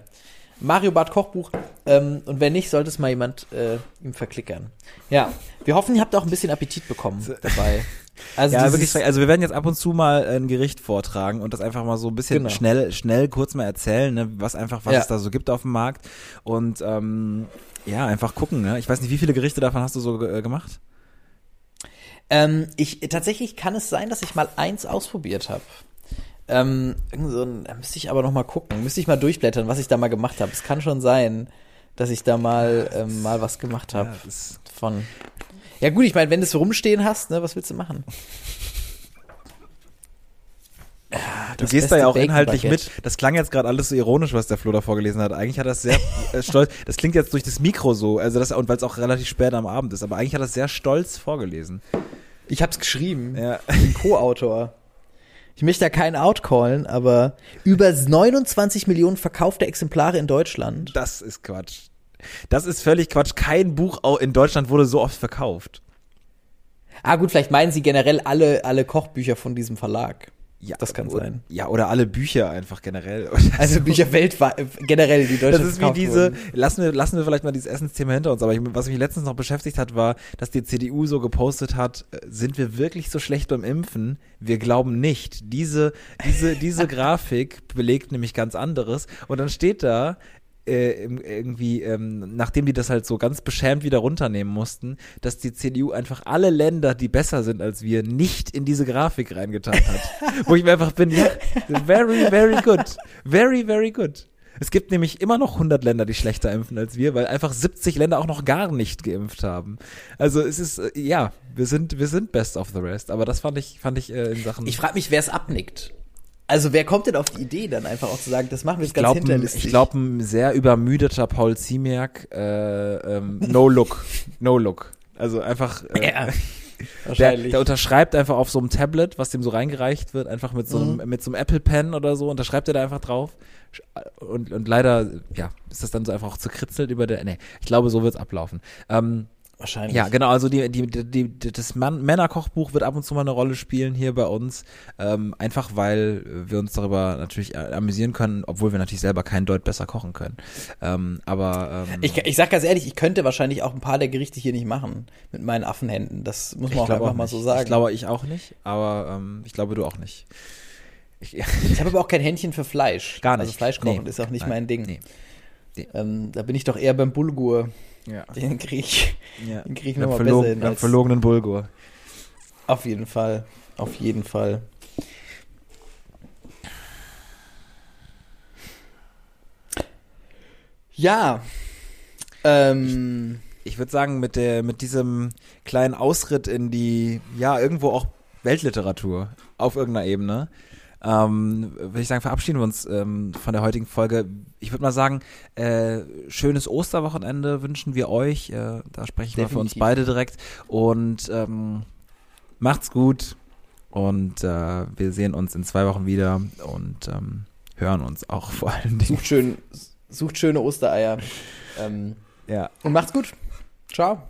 Mario Bart Kochbuch. Ähm, und wenn nicht, sollte es mal jemand äh, ihm verklickern. Ja, wir hoffen, ihr habt auch ein bisschen Appetit bekommen dabei. <laughs> Also ja, wirklich. Also wir werden jetzt ab und zu mal ein Gericht vortragen und das einfach mal so ein bisschen genau. schnell, schnell kurz mal erzählen, ne, was einfach, was ja. es da so gibt auf dem Markt. Und ähm, ja, einfach gucken. Ne? Ich weiß nicht, wie viele Gerichte davon hast du so äh, gemacht? Ähm, ich tatsächlich kann es sein, dass ich mal eins ausprobiert habe. Ähm, irgend so ein, da müsste ich aber noch mal gucken, müsste ich mal durchblättern, was ich da mal gemacht habe. Es kann schon sein, dass ich da mal ähm, mal was gemacht habe Ja, das- von. Ja gut, ich meine, wenn du es rumstehen hast, ne, was willst du machen? Du Das gehst da ja auch inhaltlich mit. Das klang jetzt gerade alles so ironisch, was der Flo da vorgelesen hat. Eigentlich hat er es sehr <laughs> äh, stolz. Das klingt jetzt durch das Mikro so, also das und weil es auch relativ spät am Abend ist. Aber eigentlich hat er es sehr stolz vorgelesen. Ich hab's geschrieben. Ja. Ich bin Co-Autor. <laughs> Ich möchte da keinen outcallen, aber über 29 Millionen verkaufte Exemplare in Deutschland. Das ist Quatsch. Das ist völlig Quatsch. Kein Buch in Deutschland wurde so oft verkauft. Ah gut, vielleicht meinen Sie generell alle, alle Kochbücher von diesem Verlag. Ja, Das kann sein. Ja, oder alle Bücher einfach generell. <laughs> Also Bücher weltweit, generell, die Das Deutschland ist wie diese, lassen wir, lassen wir vielleicht mal dieses Essensthema hinter uns, aber ich, was mich letztens noch beschäftigt hat, war, dass die CDU so gepostet hat, äh, sind wir wirklich so schlecht beim Impfen? Wir glauben nicht. Diese, diese, diese <laughs> Grafik belegt nämlich ganz anderes. Und dann steht da, äh, irgendwie, ähm, nachdem die das halt so ganz beschämt wieder runternehmen mussten, dass die CDU einfach alle Länder, die besser sind als wir, nicht in diese Grafik reingetan hat. <laughs> Wo ich mir einfach bin, ja, very, very good. Very, very good. Es gibt nämlich immer noch 100 Länder, die schlechter impfen als wir, weil einfach 70 Länder auch noch gar nicht geimpft haben. Also es ist, äh, ja, wir sind, wir sind best of the rest. Aber das fand ich, fand ich äh, in Sachen. Ich frage mich, wer es abnickt. Also wer kommt denn auf die Idee, dann einfach auch zu sagen, das machen wir jetzt ich ganz glaube, hinterlistig? ich glaube, ein sehr übermüdeter Paul Ziemiak, äh, ähm, no look, no look. Also einfach, äh, Ja, der, der unterschreibt einfach auf so einem Tablet, was dem so reingereicht wird, einfach mit so einem, Mhm. mit so einem Apple Pen oder so, unterschreibt er da einfach drauf. Und, und leider, ja, ist das dann so einfach auch zu kritzelt über der, nee, ich glaube, so wird's ablaufen. Ähm, wahrscheinlich. ja, genau, also die, die, die, die, das Mann Männerkochbuch wird ab und zu mal eine Rolle spielen hier bei uns. Ähm, einfach weil wir uns darüber natürlich äh, amüsieren können, obwohl wir natürlich selber keinen Deut besser kochen können. Ähm, aber ähm, Ich, ich sag ganz ehrlich, ich könnte wahrscheinlich auch ein paar der Gerichte hier nicht machen mit meinen Affenhänden. Das muss man auch einfach mal nicht. so sagen. Ich glaube ich auch nicht, aber ähm, ich glaube du auch nicht. Ich, <laughs> Ich habe aber auch kein Händchen für Fleisch. Gar nicht. Also Fleisch kochen Nee. ist auch nicht Nein. mein Ding. Nee. Ähm, da bin ich doch eher beim Bulgur. Ja. Den krieg ich, ja. den krieg ich nochmal besser hin. Als, verlogenen Bulgur. auf jeden Fall. Auf jeden Fall. Ja. Ähm, Ich würde sagen, mit der, mit diesem kleinen Ausritt in die, ja, irgendwo auch Weltliteratur auf irgendeiner Ebene, ähm, würde ich sagen, verabschieden wir uns ähm, von der heutigen Folge. Ich würde mal sagen, äh, schönes Osterwochenende wünschen wir euch. Äh, da spreche ich mal für uns Definitiv. beide direkt. Und ähm, macht's gut. Und äh, wir sehen uns in zwei Wochen wieder und ähm, hören uns auch vor allen Dingen. sucht schön, sucht schöne Ostereier. Ähm, Ja. und macht's gut. Ciao.